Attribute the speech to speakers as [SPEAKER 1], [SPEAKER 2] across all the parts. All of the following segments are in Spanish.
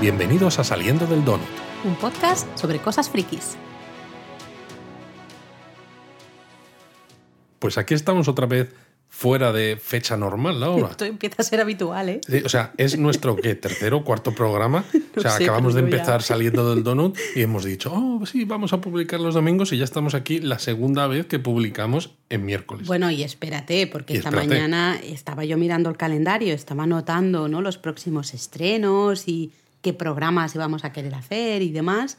[SPEAKER 1] Bienvenidos a Saliendo del Donut.
[SPEAKER 2] Un podcast sobre cosas frikis.
[SPEAKER 1] Pues aquí estamos otra vez fuera de fecha normal ahora.
[SPEAKER 2] Esto empieza a ser habitual, ¿eh?
[SPEAKER 1] Sí, O sea, es nuestro ¿qué? tercero o cuarto programa. o sea,
[SPEAKER 2] sé,
[SPEAKER 1] acabamos de
[SPEAKER 2] ya-
[SPEAKER 1] empezar saliendo del donut y hemos dicho, oh, sí, vamos a publicar los domingos y ya estamos aquí la segunda vez que publicamos en miércoles.
[SPEAKER 2] Bueno, y espérate, porque
[SPEAKER 1] Y
[SPEAKER 2] esta
[SPEAKER 1] espérate.
[SPEAKER 2] mañana estaba yo mirando el calendario, estaba anotando ¿no? los próximos estrenos y qué programas íbamos a querer hacer y demás.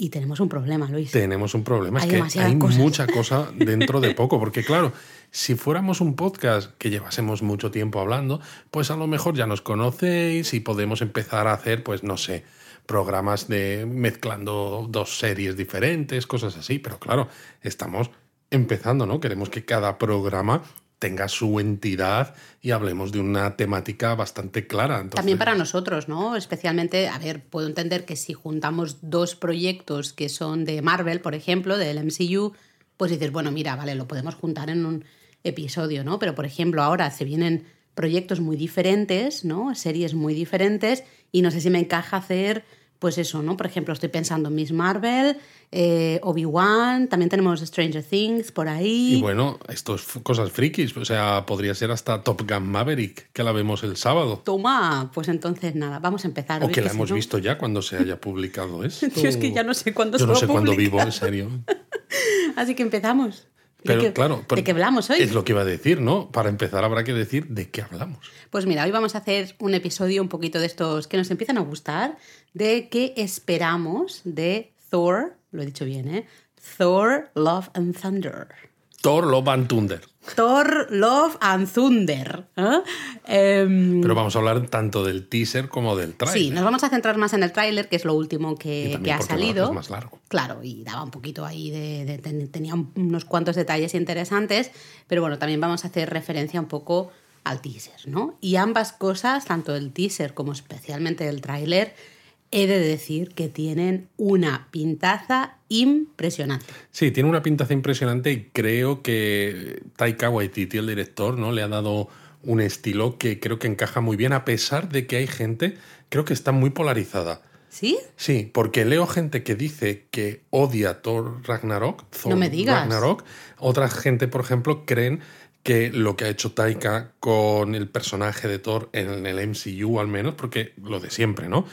[SPEAKER 2] Y tenemos un problema, Luis.
[SPEAKER 1] Tenemos un problema,
[SPEAKER 2] Hay
[SPEAKER 1] es que hay
[SPEAKER 2] cosas.
[SPEAKER 1] mucha cosa dentro de poco, porque claro, si fuéramos un podcast que llevásemos mucho tiempo hablando, pues a lo mejor ya nos conocéis y podemos empezar a hacer, pues no sé, programas de mezclando dos series diferentes, cosas así, pero claro, estamos empezando, ¿no? Queremos que cada programa tenga su entidad y hablemos de una temática bastante clara.
[SPEAKER 2] También para nosotros, ¿no? Especialmente, a ver, puedo entender que si juntamos dos proyectos que son de Marvel, por ejemplo, del MCU, pues dices, bueno, mira, vale, lo podemos juntar en un episodio, ¿no? Pero, por ejemplo, ahora se vienen proyectos muy diferentes, ¿no? Series muy diferentes y no sé si me encaja hacer, pues eso, ¿no? Por ejemplo, estoy pensando en Miss Marvel, eh, Obi-Wan, también tenemos Stranger Things por ahí.
[SPEAKER 1] Y bueno, esto es f- cosas frikis, o sea, podría ser hasta Top Gun Maverick, que la vemos el sábado.
[SPEAKER 2] Toma, pues entonces nada, vamos a empezar.
[SPEAKER 1] O que la hemos
[SPEAKER 2] no-
[SPEAKER 1] visto ya cuando se haya publicado esto.
[SPEAKER 2] Tío, es que ya no sé cuándo
[SPEAKER 1] Yo
[SPEAKER 2] se
[SPEAKER 1] no
[SPEAKER 2] va
[SPEAKER 1] sé cuándo vivo, en serio.
[SPEAKER 2] Así que empezamos. ¿De
[SPEAKER 1] Pero claro,
[SPEAKER 2] ¿de qué hablamos hoy?
[SPEAKER 1] Es lo que iba a decir, ¿no? Para empezar habrá que decir de qué hablamos.
[SPEAKER 2] Pues mira, hoy vamos a hacer un episodio un poquito de estos que nos empiezan a gustar, de qué esperamos de Thor, lo he dicho bien, ¿eh? Thor, Love and Thunder.
[SPEAKER 1] Thor Love and Thunder.
[SPEAKER 2] Thor, Love and Thunder. ¿eh? Em,
[SPEAKER 1] Pero vamos a hablar tanto del teaser como del trailer.
[SPEAKER 2] sí, nos vamos a centrar más en el tráiler, que es lo último que, ha salido.
[SPEAKER 1] Es más largo.
[SPEAKER 2] Claro, y daba un poquito ahí de, de- ten- tenía un- unos cuantos detalles interesantes, pero bueno, también vamos a hacer referencia un poco al teaser, ¿no? Y ambas cosas, tanto el teaser como especialmente el tráiler, he de decir que tienen una pintaza impresionante.
[SPEAKER 1] Sí, tiene una pintaza impresionante y creo que Taika Waititi, el director, ¿no? Le ha dado un estilo que creo que encaja muy bien, a pesar de que hay gente, creo que está muy polarizada.
[SPEAKER 2] ¿Sí?
[SPEAKER 1] Sí, porque leo gente que dice que odia Thor Ragnarok. Thor
[SPEAKER 2] No me digas.
[SPEAKER 1] Ragnarok. Otra gente, por ejemplo, creen que lo que ha hecho Taika con el personaje de Thor en el MCU, al menos, porque lo de siempre, ¿no?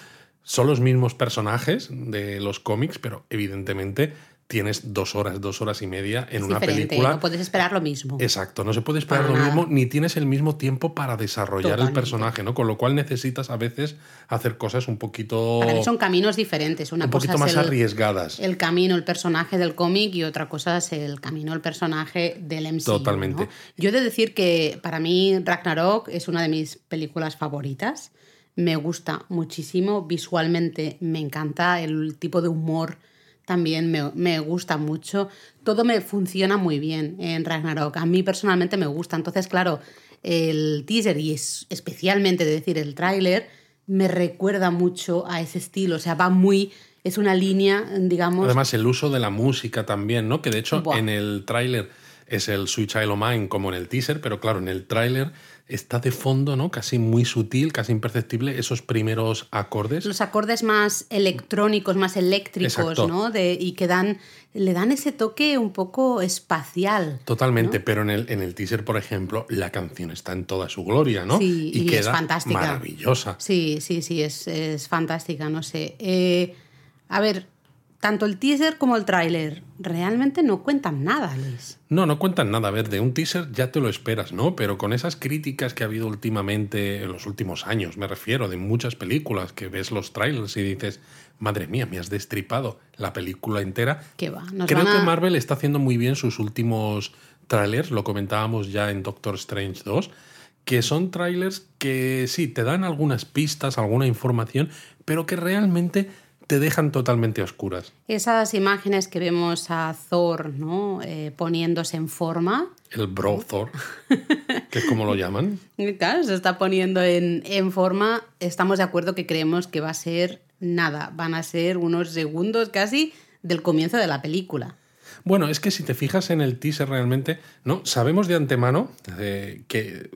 [SPEAKER 1] Son los mismos personajes de los cómics, pero evidentemente tienes dos horas, dos horas y media en
[SPEAKER 2] Es
[SPEAKER 1] una película.
[SPEAKER 2] no puedes esperar lo mismo.
[SPEAKER 1] Exacto, no se puede esperar
[SPEAKER 2] Para
[SPEAKER 1] lo
[SPEAKER 2] nada.
[SPEAKER 1] mismo, ni tienes el mismo tiempo para desarrollar el personaje, ¿no? Con lo cual necesitas a veces hacer cosas un poquito,
[SPEAKER 2] Para mí son caminos diferentes. Una
[SPEAKER 1] un
[SPEAKER 2] cosa
[SPEAKER 1] poquito
[SPEAKER 2] es
[SPEAKER 1] más
[SPEAKER 2] el,
[SPEAKER 1] arriesgadas.
[SPEAKER 2] el camino, el personaje del cómic y otra cosa es el camino, el personaje del MCU.
[SPEAKER 1] Totalmente.
[SPEAKER 2] ¿no? Yo he de decir que para mí Ragnarok es una de mis películas favoritas. Me gusta muchísimo, visualmente me encanta, el tipo de humor también me, me gusta mucho. Todo me funciona muy bien en Ragnarok. A mí personalmente me gusta. Entonces, claro, el teaser y es, especialmente de decir el tráiler me recuerda mucho a ese estilo. O sea, va muy... Es una línea, digamos...
[SPEAKER 1] Además, el uso de la música también, ¿no? Que de hecho
[SPEAKER 2] Buah.
[SPEAKER 1] en el tráiler es el Sweet Child O' Mine como en el teaser, pero claro, en el tráiler está de fondo, ¿no? Casi muy sutil, casi imperceptible, esos primeros acordes.
[SPEAKER 2] los acordes más electrónicos, más eléctricos,
[SPEAKER 1] Exacto.
[SPEAKER 2] ¿no? De, y que dan, le dan ese toque un poco espacial.
[SPEAKER 1] Totalmente, pero en el, en el teaser, por ejemplo, la canción está en toda su gloria, ¿no?
[SPEAKER 2] Sí, y es
[SPEAKER 1] queda
[SPEAKER 2] fantástica.
[SPEAKER 1] maravillosa.
[SPEAKER 2] Sí, sí, sí, es, es fantástica, no sé. Eh, a ver, tanto el teaser como el tráiler realmente no cuentan nada, Luis.
[SPEAKER 1] No, no cuentan nada. A ver, de un teaser ya te lo esperas, ¿no? Pero con esas críticas que ha habido últimamente, en los últimos años, me refiero, de muchas películas, que ves los trailers y dices, madre mía, me has destripado la película entera.
[SPEAKER 2] Va, nos
[SPEAKER 1] Creo
[SPEAKER 2] a-
[SPEAKER 1] que Marvel está haciendo muy bien sus últimos trailers, lo comentábamos ya en Doctor Strange 2, que son trailers que sí, te dan algunas pistas, alguna información, pero que realmente te dejan totalmente oscuras.
[SPEAKER 2] Esas imágenes que vemos a Thor, ¿no? Eh, poniéndose en forma.
[SPEAKER 1] El Bro Thor, que es como lo llaman.
[SPEAKER 2] Claro, se está poniendo en, en forma. Estamos de acuerdo que creemos que va a ser nada. Van a ser unos segundos casi del comienzo de la película.
[SPEAKER 1] Bueno, es que si te fijas en el teaser realmente, ¿no? Sabemos de antemano eh, que,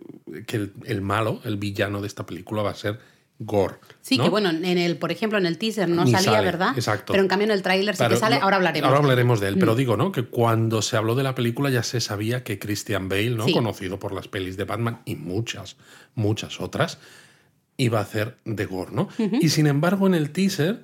[SPEAKER 1] que el, el malo, el villano de esta película va a ser gore.
[SPEAKER 2] Sí,
[SPEAKER 1] ¿no?
[SPEAKER 2] que bueno, en el, por ejemplo, en el teaser no
[SPEAKER 1] Ni
[SPEAKER 2] salía,
[SPEAKER 1] sale,
[SPEAKER 2] ¿verdad?
[SPEAKER 1] exacto.
[SPEAKER 2] Pero en cambio en el tráiler sí que sale, ahora hablaremos.
[SPEAKER 1] Ahora hablaremos de él, pero digo, ¿no? Que cuando se habló de la película ya se sabía que Christian Bale, ¿no?
[SPEAKER 2] Sí.
[SPEAKER 1] Conocido por las pelis de Batman y muchas, muchas otras, iba a hacer de Gore, ¿no? Y sin embargo, en el teaser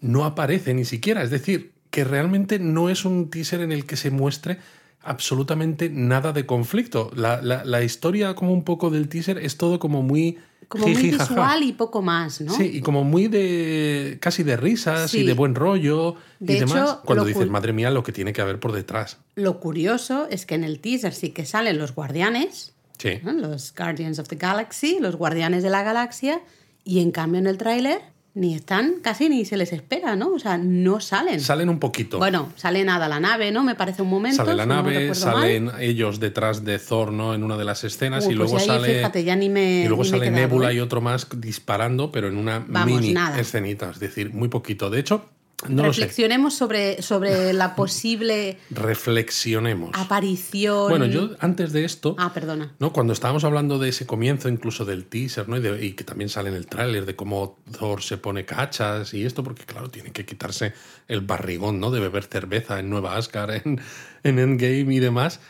[SPEAKER 1] no aparece ni siquiera. Es decir, que realmente no es un teaser en el que se muestre absolutamente nada de conflicto. La, la- la historia como un poco del teaser es todo como muy...
[SPEAKER 2] Como muy visual y poco más, ¿no?
[SPEAKER 1] Sí, y como muy de casi de risas y de buen rollo
[SPEAKER 2] De
[SPEAKER 1] y demás.
[SPEAKER 2] hecho,
[SPEAKER 1] Cuando
[SPEAKER 2] lo
[SPEAKER 1] dices, madre mía, lo que tiene que haber por detrás.
[SPEAKER 2] Lo curioso es que en el teaser sí que salen los guardianes,
[SPEAKER 1] Sí.
[SPEAKER 2] ¿no? los Guardians of the Galaxy, los guardianes de la galaxia, y en cambio en el tráiler ni están, casi ni se les espera, ¿no? O sea, no salen.
[SPEAKER 1] Salen un poquito.
[SPEAKER 2] Bueno, sale nada la nave, ¿no? Me parece un momento.
[SPEAKER 1] Sale la
[SPEAKER 2] si no
[SPEAKER 1] nave,
[SPEAKER 2] mal.
[SPEAKER 1] salen ellos detrás de Thor, ¿no? En una de las escenas y luego
[SPEAKER 2] pues ahí,
[SPEAKER 1] sale.
[SPEAKER 2] fíjate, ya ni me-
[SPEAKER 1] y luego
[SPEAKER 2] ni
[SPEAKER 1] sale Nebula
[SPEAKER 2] ¿eh?
[SPEAKER 1] y otro más disparando, pero en una
[SPEAKER 2] Vamos,
[SPEAKER 1] mini
[SPEAKER 2] nada.
[SPEAKER 1] escenita. Es decir, muy poquito. De hecho, no.
[SPEAKER 2] Reflexionemos sobre, sobre la posible
[SPEAKER 1] Reflexionemos.
[SPEAKER 2] aparición.
[SPEAKER 1] Bueno, yo antes de esto.
[SPEAKER 2] Ah, perdona.
[SPEAKER 1] ¿no? Cuando estábamos hablando de ese comienzo, incluso del teaser, ¿no? y, de- y que también sale en el tráiler de cómo Thor se pone cachas y esto, porque claro, tiene que quitarse el barrigón ¿no? de beber cerveza en Nueva Asgard, en, en Endgame y demás.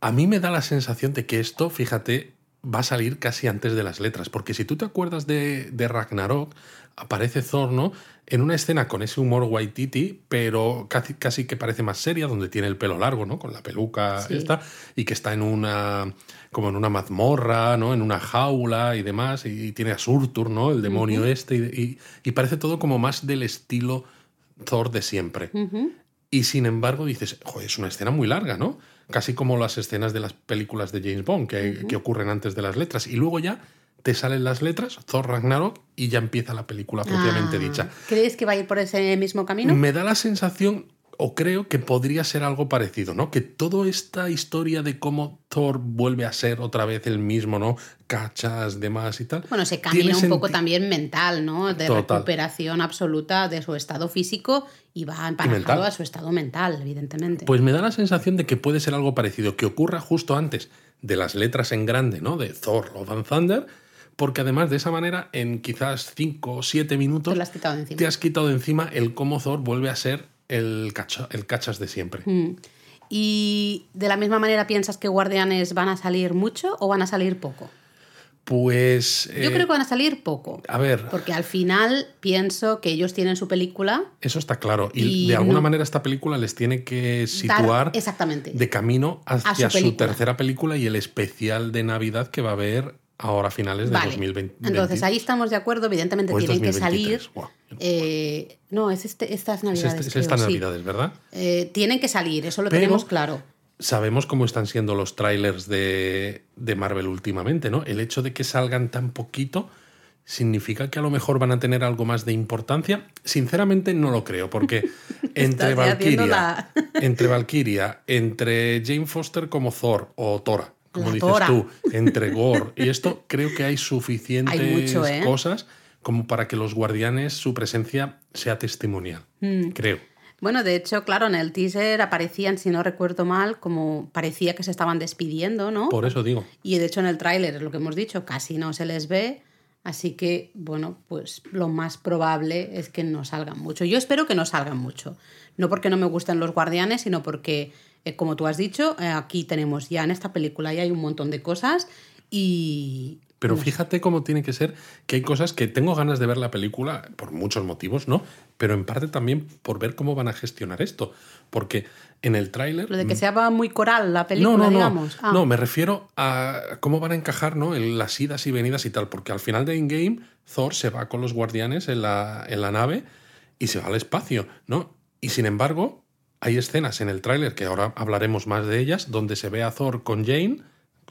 [SPEAKER 1] A mí me da la sensación de que esto, fíjate, va a salir casi antes de las letras, porque si tú te acuerdas de, de Ragnarok, aparece Thor, ¿no? En una escena con ese humor Waititi, pero casi, casi que parece más seria, donde tiene el pelo largo, ¿no? Con la peluca
[SPEAKER 2] Sí.
[SPEAKER 1] esta, y que está en una como en una mazmorra, ¿no? En una jaula y demás, y, tiene a Surtur, ¿no? El demonio este, y, y- y parece todo como más del estilo Thor de siempre. Y sin embargo dices, joder, es una escena muy larga, ¿no? Casi como las escenas de las películas de James Bond que, que ocurren antes de las letras. Y luego ya te salen las letras, Thor Ragnarok, y ya empieza la película propiamente
[SPEAKER 2] Ah,
[SPEAKER 1] dicha.
[SPEAKER 2] ¿Crees que va a ir por ese mismo camino?
[SPEAKER 1] Me da la sensación, o creo que podría ser algo parecido, ¿no? Que toda esta historia de cómo Thor vuelve a ser otra vez el mismo, ¿no? Cachas, demás y tal.
[SPEAKER 2] Bueno, se camina un poco también mental, ¿no? De
[SPEAKER 1] Total.
[SPEAKER 2] recuperación absoluta de su estado físico y va emparejado a su estado mental, evidentemente.
[SPEAKER 1] Pues me da la sensación de que puede ser algo parecido, que ocurra justo antes de las letras en grande, ¿no? De Thor, Love and Thunder, porque además de esa manera, en quizás 5 o 7 minutos,
[SPEAKER 2] Te has quitado encima.
[SPEAKER 1] te has quitado de encima el cómo Thor vuelve a ser el, el cachas de siempre.
[SPEAKER 2] Mm. ¿Y de la misma manera piensas que Guardianes van a salir mucho o van a salir poco?
[SPEAKER 1] Pues.
[SPEAKER 2] Yo
[SPEAKER 1] eh,
[SPEAKER 2] creo que van a salir poco.
[SPEAKER 1] A ver,
[SPEAKER 2] Porque al final pienso que ellos tienen su película.
[SPEAKER 1] eso está claro. Y,
[SPEAKER 2] Y
[SPEAKER 1] de alguna
[SPEAKER 2] no-
[SPEAKER 1] manera esta película les tiene que
[SPEAKER 2] dar-
[SPEAKER 1] situar
[SPEAKER 2] exactamente.
[SPEAKER 1] de camino hacia
[SPEAKER 2] su
[SPEAKER 1] su, tercera película y el especial de Navidad que va a haber ahora a finales de
[SPEAKER 2] Vale.
[SPEAKER 1] 2020.
[SPEAKER 2] Entonces ahí estamos de acuerdo. Evidentemente
[SPEAKER 1] O es
[SPEAKER 2] tienen que
[SPEAKER 1] 2023,
[SPEAKER 2] salir. eh, no, es este- estas
[SPEAKER 1] Es,
[SPEAKER 2] navidades.
[SPEAKER 1] este- es
[SPEAKER 2] creo,
[SPEAKER 1] estas
[SPEAKER 2] sí.
[SPEAKER 1] Navidades, ¿verdad?
[SPEAKER 2] Eh, tienen que salir, eso lo
[SPEAKER 1] Pero-
[SPEAKER 2] tenemos claro.
[SPEAKER 1] Sabemos cómo están siendo los trailers de, de Marvel últimamente, ¿no? El hecho de que salgan tan poquito significa que a lo mejor van a tener algo más de importancia. Sinceramente no lo creo, porque entre Valkyria,
[SPEAKER 2] la-
[SPEAKER 1] entre Valkyria, entre Jane Foster como Thor o Tora, como dices tú, entre Gore y esto, creo que hay suficientes
[SPEAKER 2] Hay mucho, ¿eh?
[SPEAKER 1] cosas como para que los guardianes su presencia sea testimonial.
[SPEAKER 2] Mm.
[SPEAKER 1] Creo.
[SPEAKER 2] Bueno, de hecho, claro, en el teaser aparecían, si no recuerdo mal, como parecía que se estaban despidiendo, ¿no?
[SPEAKER 1] Por eso digo.
[SPEAKER 2] Y de hecho en el tráiler, es lo que hemos dicho, casi no se les ve. Así que, bueno, pues lo más probable es que no salgan mucho. Yo espero que no salgan mucho. No porque no me gusten los guardianes, sino porque, eh, como tú has dicho, eh, aquí tenemos ya en esta película ya hay un montón de cosas y...
[SPEAKER 1] Pero
[SPEAKER 2] no sé.
[SPEAKER 1] fíjate cómo tiene que ser que hay cosas que tengo ganas de ver la película por muchos motivos, ¿no? Pero en parte también por ver cómo van a gestionar esto. Porque en el tráiler...
[SPEAKER 2] Lo de que sea muy coral la película,
[SPEAKER 1] no, no, no.
[SPEAKER 2] digamos. Ah,
[SPEAKER 1] No, me refiero a cómo van a encajar ¿no? en las idas y venidas y tal. Porque al final de In-Game, Thor se va con los guardianes en la, en la nave y se va al espacio, ¿no? Y sin embargo, hay escenas en el tráiler, que ahora hablaremos más de ellas, donde se ve a Thor con Jane,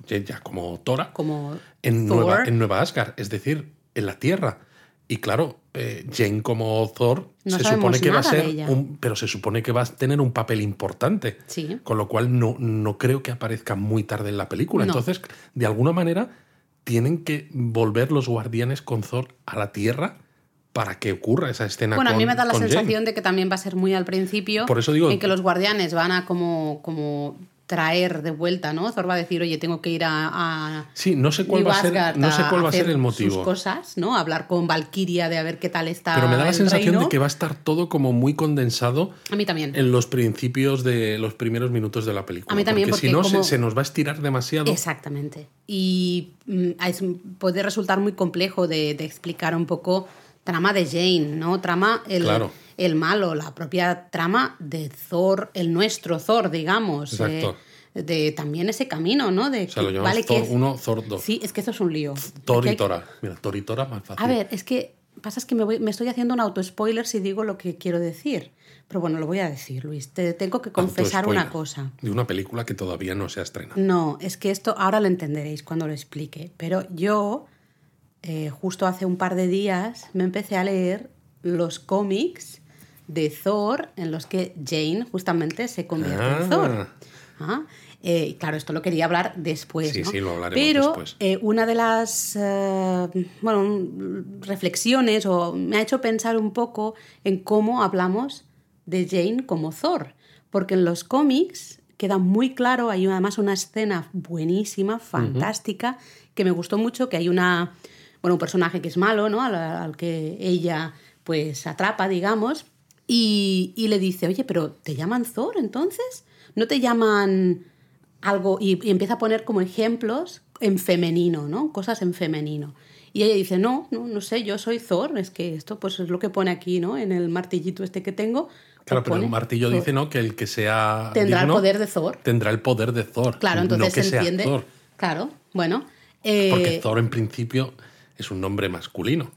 [SPEAKER 1] ya como Tora,
[SPEAKER 2] como
[SPEAKER 1] en
[SPEAKER 2] Thor.
[SPEAKER 1] Nueva, en Nueva Asgard, es decir, en la Tierra. Y claro, eh, Jane como Thor
[SPEAKER 2] No
[SPEAKER 1] se supone que va a ser un, pero se supone que va a tener un papel importante.
[SPEAKER 2] Sí.
[SPEAKER 1] Con lo cual no, no creo que aparezca muy tarde en la película.
[SPEAKER 2] No.
[SPEAKER 1] Entonces, de alguna manera, tienen que volver los guardianes con Thor a la Tierra para que ocurra esa escena
[SPEAKER 2] Bueno, a
[SPEAKER 1] con,
[SPEAKER 2] mí me da la
[SPEAKER 1] Jane.
[SPEAKER 2] sensación de que también va a ser muy al principio.
[SPEAKER 1] Por eso digo-
[SPEAKER 2] En que los guardianes van a como, como traer de vuelta, ¿no? Thor va a decir, oye, tengo que ir a... a
[SPEAKER 1] sí, no sé cuál va a ser, no sé cuál va a ser el motivo.
[SPEAKER 2] Sus cosas, ¿no? hablar con Valkyria de a ver qué tal está.
[SPEAKER 1] Pero me da la sensación de que va a estar todo como muy condensado.
[SPEAKER 2] A mí también.
[SPEAKER 1] En los principios de los primeros minutos de la película.
[SPEAKER 2] A mí también,
[SPEAKER 1] porque, si no se, nos va a estirar demasiado.
[SPEAKER 2] Exactamente. Y mm, puede resultar muy complejo de, explicar un poco trama de Jane, ¿no? Trama el, el malo, la propia trama de Thor, el nuestro Thor, digamos.
[SPEAKER 1] Exacto.
[SPEAKER 2] de también ese camino, ¿no? De
[SPEAKER 1] o sea, lo llamamos Thor 1, Thor 2.
[SPEAKER 2] Sí, es que eso es un lío.
[SPEAKER 1] Thor y Tora. Mira, Thor y Tora más fácil.
[SPEAKER 2] A ver, es que pasa es que me, voy, me estoy haciendo un auto-spoiler si digo lo que quiero decir. Pero bueno, lo voy a decir, Luis. Te tengo que confesar una cosa.
[SPEAKER 1] De una película que todavía no se ha estrenado.
[SPEAKER 2] No, es que esto ahora lo entenderéis cuando lo explique. Pero yo, eh, justo hace un par de días, me empecé a leer los cómics de Thor en los que Jane justamente se convierte en Thor. ¿Ah? Eh, claro, esto lo quería hablar después.
[SPEAKER 1] Sí, sí, lo hablaremos
[SPEAKER 2] Pero,
[SPEAKER 1] después.
[SPEAKER 2] Eh, una de las bueno, reflexiones o me ha hecho pensar un poco en cómo hablamos de Jane como Thor. Porque en los cómics queda muy claro, hay además una escena buenísima, fantástica, que me gustó mucho, que hay una, bueno, un personaje que es malo, ¿no? Al, al que ella pues atrapa, digamos, y, le dice, oye, pero ¿te llaman Thor entonces? ¿No te llaman algo? Y, empieza a poner como ejemplos en femenino, ¿no? Cosas en femenino. Y ella dice, no, no, no sé, yo soy Thor, es que esto pues es lo que pone aquí, ¿no? En el martillito este que tengo.
[SPEAKER 1] Claro, pero el martillo dice, ¿no? Que el que sea.
[SPEAKER 2] Tendrá el poder de Thor.
[SPEAKER 1] Tendrá el poder de Thor.
[SPEAKER 2] Claro, entonces se entiende. Claro, bueno.
[SPEAKER 1] Porque eh, Thor en principio es un nombre masculino.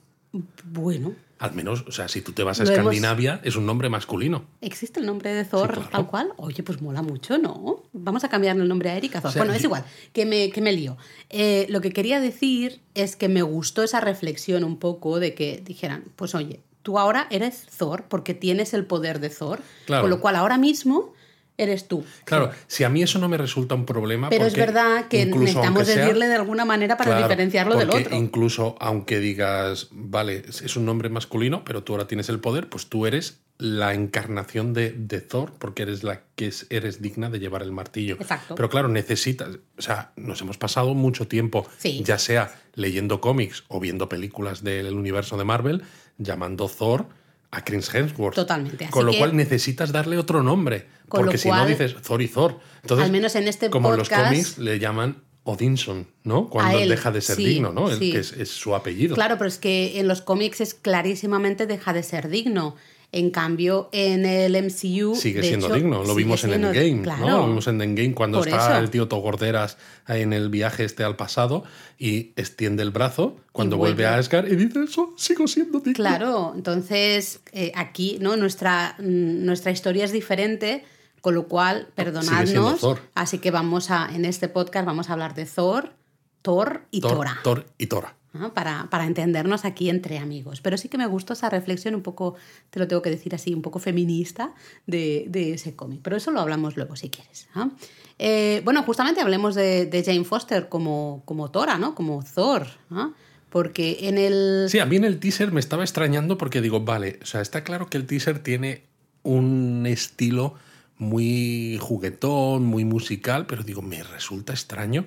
[SPEAKER 2] Bueno,
[SPEAKER 1] al menos, o sea, si tú te vas a Escandinavia, es un nombre masculino.
[SPEAKER 2] ¿Existe el nombre de Thor tal cual? Oye, pues mola mucho, ¿no? Vamos a cambiarle el nombre a Erika Thor. bueno, es igual, que me, que me lío. Eh, lo que quería decir es que me gustó esa reflexión un poco de que dijeran, pues oye, tú ahora eres Thor porque tienes el poder de Thor. Con lo cual ahora mismo eres tú.
[SPEAKER 1] Claro, si a mí eso no me resulta un problema.
[SPEAKER 2] Pero es verdad que necesitamos decirle de alguna manera para diferenciarlo del otro.
[SPEAKER 1] Incluso aunque digas, vale, es un nombre masculino, pero tú ahora tienes el poder, pues tú eres la encarnación de, de Thor, porque eres la que eres digna de llevar el martillo.
[SPEAKER 2] Exacto.
[SPEAKER 1] Pero claro, necesitas, o sea, nos hemos pasado mucho tiempo, ya sea leyendo cómics o viendo películas del universo de Marvel, llamando Thor a Chris Hemsworth.
[SPEAKER 2] Totalmente.
[SPEAKER 1] con lo cual necesitas darle otro nombre. porque si no dices Thor y Thor. Entonces,
[SPEAKER 2] al menos en este
[SPEAKER 1] como
[SPEAKER 2] podcast,
[SPEAKER 1] los cómics le llaman Odinson, ¿no? Cuando deja de ser digno, ¿no? El, que es, es, su apellido.
[SPEAKER 2] Claro, pero es que en los cómics es clarísimamente deja de ser digno. En cambio, en el MCU.
[SPEAKER 1] Sigue siendo digno. Lo vimos en Endgame. Claro. ¿no? Lo vimos en Endgame cuando está el tío Togorderas en el viaje este al pasado y extiende el brazo cuando vuelve. a Asgard y dice eso, sigo siendo digno.
[SPEAKER 2] Claro, entonces eh, aquí ¿no? nuestra, mm, nuestra historia es diferente. Con lo cual, perdonadnos. Así que vamos a, en este podcast vamos a hablar de Thor, Thor y Tora.
[SPEAKER 1] Thor y Tora
[SPEAKER 2] para, para, entendernos aquí entre amigos. Pero sí que me gustó esa reflexión un poco, te lo tengo que decir así, un poco feminista de, de ese cómic. Pero eso lo hablamos luego si quieres. Eh, bueno, justamente hablemos de, Jane Foster como, como Tora, ¿no? Como Thor. Porque en el...
[SPEAKER 1] Sí, a mí en el teaser me estaba extrañando porque digo, vale, o sea, está claro que el teaser tiene un estilo muy juguetón, muy musical, pero digo, me resulta extraño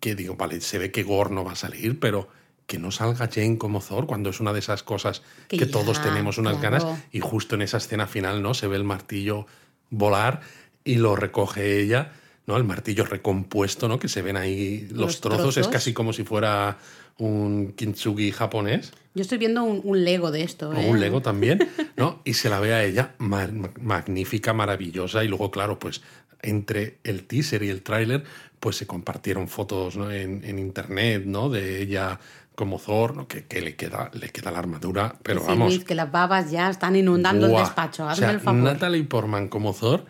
[SPEAKER 1] que digo, vale, se ve que Gore no va a salir, pero que no salga Jane como Thor cuando es una de esas cosas que, todos tenemos unas ganas y justo en esa escena final no se ve el martillo volar y lo recoge ella no el martillo recompuesto no que se ven ahí los, trozos. es casi como si fuera un kintsugi japonés.
[SPEAKER 2] Yo estoy viendo un, Lego de esto
[SPEAKER 1] ¿eh? un Lego también no y se la ve a ella magnífica maravillosa y luego claro pues entre el teaser y el tráiler pues se compartieron fotos en, en, internet no de ella como Thor, ¿no? que, que, le, queda, le queda la armadura, pero vamos.
[SPEAKER 2] que las babas ya están inundando el despacho. Hazme el favor.
[SPEAKER 1] Natalie Portman como Thor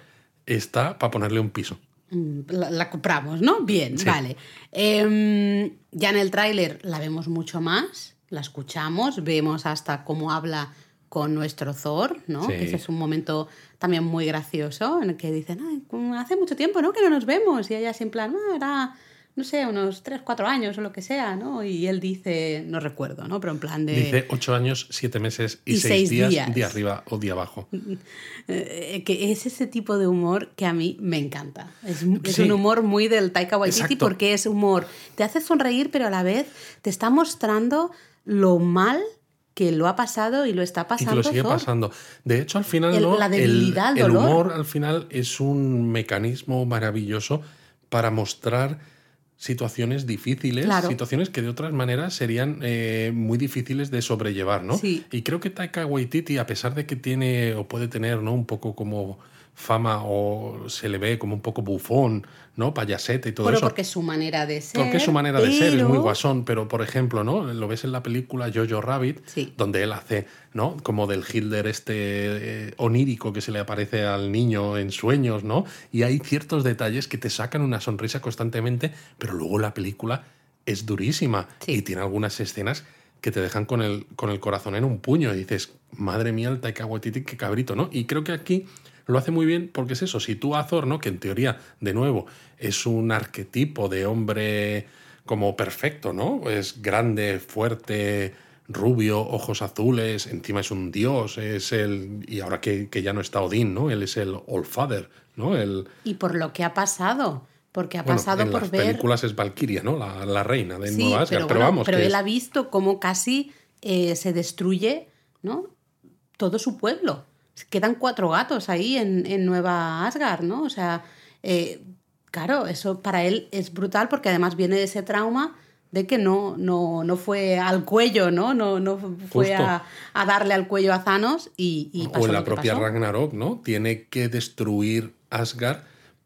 [SPEAKER 1] está para ponerle un piso.
[SPEAKER 2] Mm, la, compramos, ¿no? Bien, vale. Em, ya en el tráiler la vemos mucho más, la escuchamos, vemos hasta cómo habla con nuestro Thor, ¿no? Que ese es un momento también muy gracioso en el que dicen, hace mucho tiempo, ¿no? Que no nos vemos. Y ella siempre, no, era no sé, unos 3, 4 años o lo que sea, ¿no? Y él dice, no recuerdo, ¿no? Pero en plan de...
[SPEAKER 1] Dice 8 años, 7 meses y, 6 días, días, día arriba o día abajo.
[SPEAKER 2] Eh, que es ese tipo de humor que a mí me encanta. Es, es un humor muy del Taika Waititi porque es humor, te hace sonreír, pero a la vez te está mostrando lo mal que lo ha pasado y lo está pasando. Y
[SPEAKER 1] que lo sigue pasando. De hecho, al final, el, ¿no? La debilidad, el, el humor al final es un mecanismo maravilloso para mostrar situaciones difíciles, situaciones que de otras maneras serían eh, muy difíciles de sobrellevar, ¿no? Y creo que Taika Waititi, a pesar de que tiene o puede tener, ¿no? Un poco como fama o se le ve como un poco bufón, ¿no? Payasete y todo
[SPEAKER 2] eso.
[SPEAKER 1] Pero
[SPEAKER 2] porque es su manera de ser.
[SPEAKER 1] Porque es su manera de ser, es muy guasón. Pero, por ejemplo, ¿no? Lo ves en la película Jojo Rabbit, donde él hace, ¿no? Como del Hitler este eh, onírico que se le aparece al niño en sueños, ¿no? Y hay ciertos detalles que te sacan una sonrisa constantemente, pero luego la película es durísima y tiene algunas escenas que te dejan con el, con el corazón en un puño y dices, madre mía, el Taika Waititi, qué cabrito, ¿no? Y creo que aquí lo hace muy bien porque es eso, si tú a Thor, ¿no? que en teoría, de nuevo, es un arquetipo de hombre como perfecto, ¿no? Es grande, fuerte, rubio, ojos azules, encima es un dios, es el... Y ahora que, ya no está Odín, ¿no? Él es el All Father, ¿no? El...
[SPEAKER 2] Y por lo que ha pasado, porque ha pasado
[SPEAKER 1] en
[SPEAKER 2] por
[SPEAKER 1] las
[SPEAKER 2] ver...
[SPEAKER 1] películas es Valkyria, ¿no? La, reina de Nueva Asgard, pero, vamos...
[SPEAKER 2] Pero él ha visto cómo casi eh, se destruye, ¿no? Todo su pueblo quedan cuatro gatos ahí en, Nueva Asgard, ¿no? O sea, eh, claro, eso para él es brutal porque además viene de ese trauma de que no, no, no fue al cuello, ¿no? No, no fue a, darle al cuello a Thanos y, y
[SPEAKER 1] O en la propia Ragnarok, ¿no? Tiene que destruir Asgard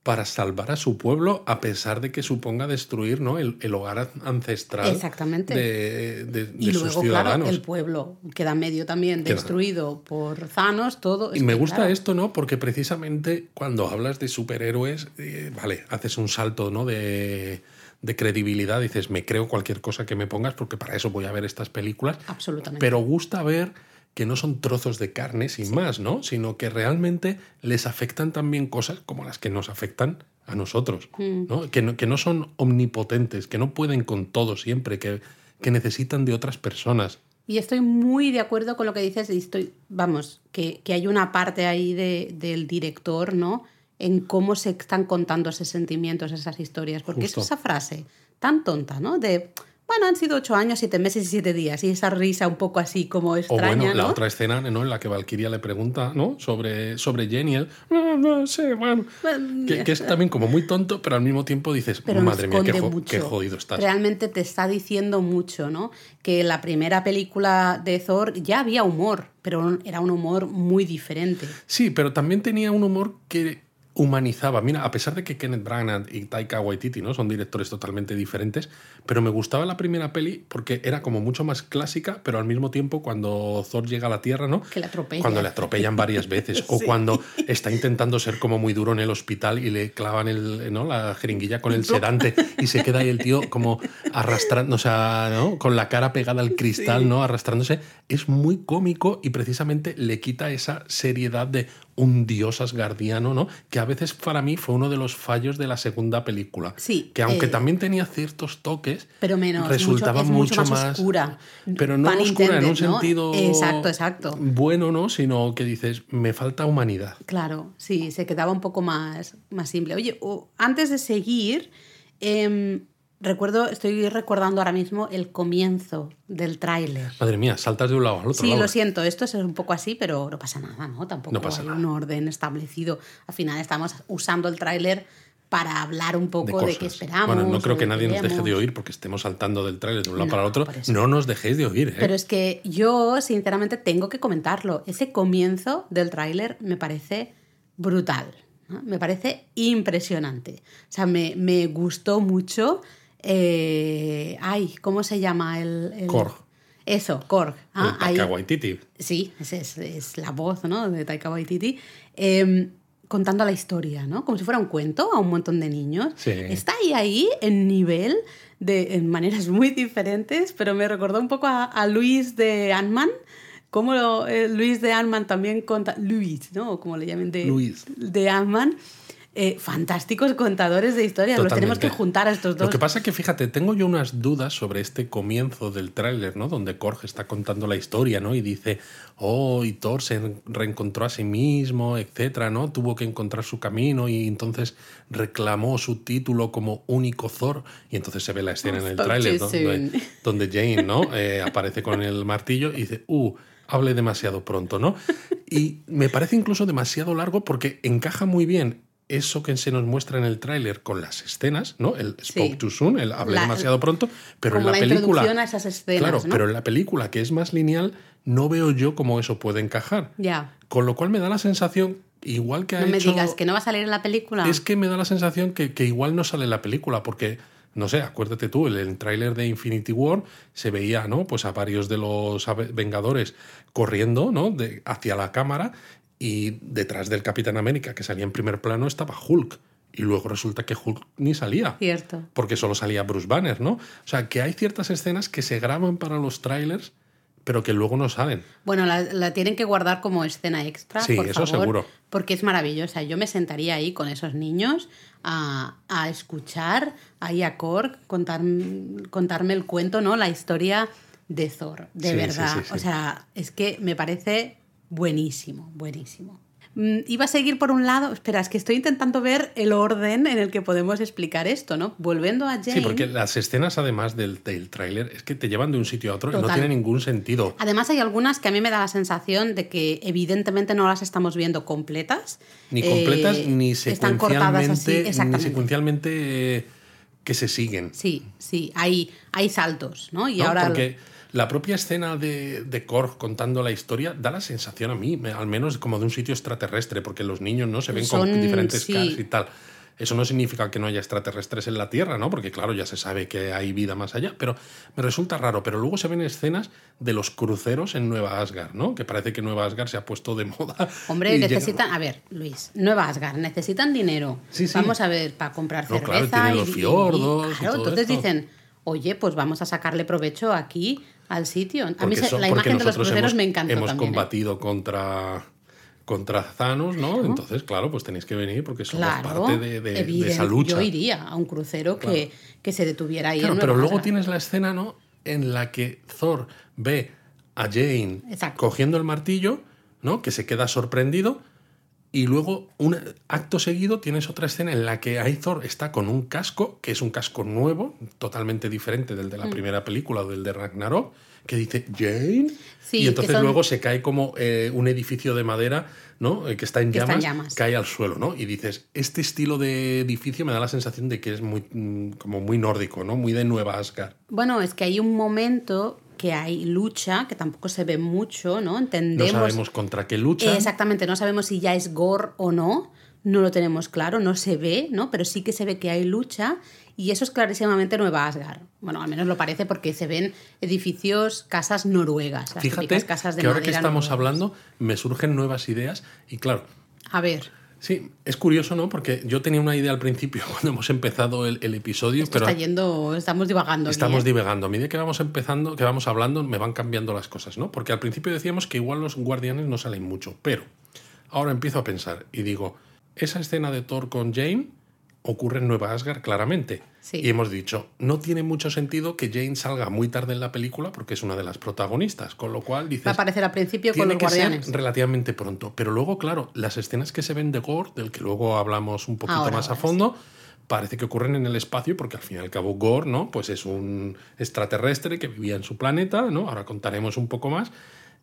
[SPEAKER 1] para salvar a su pueblo a pesar de que suponga destruir ¿no? el, hogar ancestral
[SPEAKER 2] Exactamente.
[SPEAKER 1] de, de,
[SPEAKER 2] y luego, Claro, el pueblo queda medio también destruido por Thanos, todo.
[SPEAKER 1] y me gusta esto, ¿no? Porque precisamente cuando hablas de superhéroes, eh, vale, haces un salto ¿no? de, de credibilidad, dices, me creo cualquier cosa que me pongas porque para eso voy a ver estas películas.
[SPEAKER 2] Absolutamente.
[SPEAKER 1] Pero gusta ver que no son trozos de carne sin más, ¿no? Sino que realmente les afectan también cosas como las que nos afectan a nosotros, mm. ¿no? Que, ¿no? que no son omnipotentes, que no pueden con todo siempre, que, que necesitan de otras personas.
[SPEAKER 2] Y estoy muy de acuerdo con lo que dices, y estoy, vamos, que, que hay una parte ahí de, del director, ¿no? En cómo se están contando esos sentimientos, esas historias, porque es esa frase tan tonta, ¿no? De bueno, han sido ocho años, siete meses y siete días. Y esa risa un poco así como extraña. O bueno,
[SPEAKER 1] la otra escena ¿no? en la que Valkyria le pregunta ¿no? sobre, sobre Jenny. no, sé, bueno. Que, es también como muy tonto, pero al mismo tiempo dices, madre mía, qué, jodido estás.
[SPEAKER 2] Realmente te está diciendo mucho, ¿no? Que la primera película de Thor ya había humor, pero era un humor muy diferente.
[SPEAKER 1] Sí, pero también tenía un humor que humanizaba. Mira, a pesar de que Kenneth Branagh y Taika Waititi ¿no? son directores totalmente diferentes, pero me gustaba la primera peli porque era como mucho más clásica, pero al mismo tiempo cuando Thor llega a la Tierra, ¿no?
[SPEAKER 2] Que le atropellan.
[SPEAKER 1] Cuando le atropellan varias veces. O cuando está intentando ser como muy duro en el hospital y le clavan el, ¿no? la jeringuilla con el sedante y se queda ahí el tío como arrastrando, o sea, ¿no? con la cara pegada al cristal, ¿no? Arrastrándose. Es muy cómico y precisamente le quita esa seriedad de un dios asgardiano, ¿no? Que a veces para mí fue uno de los fallos de la segunda película.
[SPEAKER 2] Sí.
[SPEAKER 1] Que aunque eh, también tenía ciertos toques,
[SPEAKER 2] pero menos,
[SPEAKER 1] resultaba mucho, más, oscura. Pero no oscura en un sentido
[SPEAKER 2] exacto, exacto.
[SPEAKER 1] bueno, ¿no? Sino que dices, me falta humanidad.
[SPEAKER 2] Claro, sí, se quedaba un poco más, más simple. Oye, antes de seguir, eh, Recuerdo, estoy recordando ahora mismo el comienzo del tráiler.
[SPEAKER 1] Madre mía, saltas de un lado al otro.
[SPEAKER 2] Sí, lo siento, esto es un poco así, pero no pasa nada, ¿no? Tampoco hay un orden establecido. Al final estamos usando el tráiler para hablar un poco de, qué esperamos.
[SPEAKER 1] Bueno, no creo que nadie nos deje de oír porque estemos saltando del tráiler de un lado para el otro. No nos dejéis de oír. ¿eh?
[SPEAKER 2] Pero es que yo, sinceramente, tengo que comentarlo. Ese comienzo del tráiler me parece brutal. Me parece impresionante. O sea, me, me gustó mucho eh, ay, ¿cómo se llama el...?
[SPEAKER 1] Korg.
[SPEAKER 2] Eso, Korg.
[SPEAKER 1] Ah, Taika Waititi.
[SPEAKER 2] Sí, es, es, la voz ¿no? de Taika Waititi. Em, contando la historia, ¿no? Como si fuera un cuento a un montón de niños. Está ahí, ahí, en nivel, de, en maneras muy diferentes, pero me recordó un poco a, Luis de Ant-Man. Como eh, Luis de Ant-Man también conta... Luis, ¿no? Como le llamen de...
[SPEAKER 1] Luis.
[SPEAKER 2] De Ant-Man eh, fantásticos contadores de historias. Los tenemos que juntar a estos dos.
[SPEAKER 1] Lo que pasa es que, fíjate, tengo yo unas dudas sobre este comienzo del tráiler, ¿no? Donde Korg está contando la historia, ¿no? Y dice, oh, y Thor se reencontró a sí mismo, etcétera, ¿no? Tuvo que encontrar su camino y entonces reclamó su título como único Thor. Y entonces se ve la escena en el tráiler donde, donde, Jane, ¿no? Eh, aparece con el martillo y dice, uh, hable demasiado pronto, ¿no? Y me parece incluso demasiado largo porque encaja muy bien eso que se nos muestra en el tráiler con las escenas, ¿no? El spoke too soon, el hablé demasiado pronto, pero en la, película.
[SPEAKER 2] A esas escenas,
[SPEAKER 1] claro, pero en la película que es más lineal, no veo yo cómo eso puede encajar.
[SPEAKER 2] Ya.
[SPEAKER 1] Con lo cual me da la sensación, igual que ha
[SPEAKER 2] No
[SPEAKER 1] me
[SPEAKER 2] digas que no va a salir en la película.
[SPEAKER 1] Es que me da la sensación que, que igual no sale en la película, porque no sé, acuérdate tú, el, el tráiler de Infinity War se veía, ¿no? Pues a varios de los Vengadores corriendo, ¿no? De, hacia la cámara y detrás del Capitán América, que salía en primer plano, estaba Hulk. Y luego resulta que Hulk ni salía.
[SPEAKER 2] Cierto.
[SPEAKER 1] Porque solo salía Bruce Banner, ¿no? O sea, que hay ciertas escenas que se graban para los trailers, pero que luego no salen.
[SPEAKER 2] Bueno, la, tienen que guardar como escena extra.
[SPEAKER 1] Sí, eso seguro.
[SPEAKER 2] Porque es maravillosa. Yo me sentaría ahí con esos niños a, escuchar ahí a Korg contar, contarme el cuento, ¿no? La historia de Thor, de verdad. o sea, es que me parece buenísimo, buenísimo. Mm, iba a seguir por un lado, espera, es que estoy intentando ver el orden en el que podemos explicar esto, ¿no? Volviendo a Jane.
[SPEAKER 1] Sí, porque las escenas, además del, del tráiler, es que te llevan de un sitio a otro y no tiene ningún sentido.
[SPEAKER 2] Además, hay algunas que a mí me da la sensación de que evidentemente no las estamos viendo completas.
[SPEAKER 1] Ni completas, eh, ni secuencialmente. Ni secuencialmente que se siguen.
[SPEAKER 2] Sí, sí, hay, hay saltos, ¿no? Y ahora.
[SPEAKER 1] Porque la propia escena de, de Korg contando la historia da la sensación a mí, al menos como de un sitio extraterrestre, porque los niños no se ven con diferentes caras y tal. Eso no significa que no haya extraterrestres en la Tierra, ¿no? Porque claro, ya se sabe que hay vida más allá, pero me resulta raro. Pero luego se ven escenas de los cruceros en Nueva Asgard, ¿no? Que parece que Nueva Asgard se ha puesto de moda.
[SPEAKER 2] Hombre, necesitan, a ver, Luis, Nueva Asgard, necesitan dinero. Sí, sí. Vamos a ver, para comprar cerveza.
[SPEAKER 1] Claro, tienen los fiordos.
[SPEAKER 2] claro, entonces dicen, oye, pues vamos a sacarle provecho aquí al sitio. A mí la imagen de los cruceros me encanta.
[SPEAKER 1] Hemos
[SPEAKER 2] ¿eh?
[SPEAKER 1] combatido contra contra Thanos, ¿no? Entonces, claro, pues tenéis que venir porque somos parte de, esa lucha.
[SPEAKER 2] Yo iría a un crucero que, que, se detuviera ahí.
[SPEAKER 1] Claro, pero luego tienes la escena, ¿no? En la que Thor ve a Jane cogiendo el martillo, ¿no? Que se queda sorprendido. Y luego, un acto seguido, tienes otra escena en la que Thor está con un casco, que es un casco nuevo, totalmente diferente del de la mm. primera película o del de Ragnarok, que dice Jane. y entonces luego se cae como eh, un edificio de madera, ¿no? Eh, que está en llamas, cae al suelo, ¿no? Y dices, este estilo de edificio me da la sensación de que es muy, mm, como muy nórdico, ¿no? Muy de Nueva Asgard.
[SPEAKER 2] Bueno, es que hay un momento que hay lucha, que tampoco se ve mucho, ¿no? Entendemos.
[SPEAKER 1] No sabemos contra qué lucha.
[SPEAKER 2] Exactamente, no sabemos si ya es gore o no, no lo tenemos claro, no se ve, ¿no? Pero sí que se ve que hay lucha y eso es clarísimamente Nueva Asgard. Bueno, al menos lo parece porque se ven edificios, casas noruegas, las
[SPEAKER 1] Fíjate
[SPEAKER 2] casas de
[SPEAKER 1] que ahora que estamos hablando me surgen nuevas ideas y claro.
[SPEAKER 2] A ver.
[SPEAKER 1] Sí, es curioso, ¿no? Porque yo tenía una idea al principio cuando hemos empezado el, episodio, pero
[SPEAKER 2] está yendo, estamos divagando.
[SPEAKER 1] Estamos divagando. A medida que vamos empezando, que vamos hablando, me van cambiando las cosas, ¿no? Porque al principio decíamos que igual los guardianes no salen mucho, pero ahora empiezo a pensar y digo, esa escena de Thor con Jane ocurre en Nueva Asgard claramente. Y hemos dicho, no tiene mucho sentido que Jane salga muy tarde en la película porque es una de las protagonistas, con lo cual dices...
[SPEAKER 2] Va a aparecer al principio
[SPEAKER 1] con
[SPEAKER 2] los
[SPEAKER 1] que
[SPEAKER 2] guardianes.
[SPEAKER 1] Ser relativamente pronto. Pero luego, claro, las escenas que se ven de Gore, del que luego hablamos un poquito más a fondo, parece que ocurren en el espacio porque al fin y al cabo Gore, ¿no? Pues es un extraterrestre que vivía en su planeta, ¿no? Ahora contaremos un poco más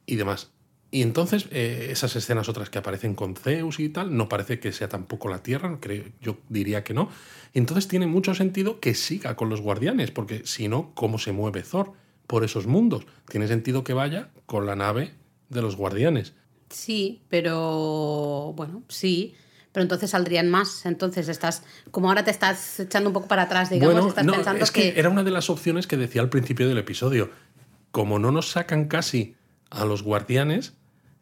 [SPEAKER 1] y demás. Y entonces eh, esas escenas otras que aparecen con Zeus y tal, no parece que sea tampoco la Tierra, creo, yo diría que no. Y entonces tiene mucho sentido que siga con los guardianes, porque si no, ¿cómo se mueve Thor por esos mundos? Tiene sentido que vaya con la nave de los guardianes.
[SPEAKER 2] Sí, pero bueno, sí. Pero entonces saldrían más. Entonces estás, como ahora te estás echando un poco para atrás, digamos, estás pensando
[SPEAKER 1] es que era una de las opciones que decía al principio del episodio. Como no nos sacan casi a los guardianes,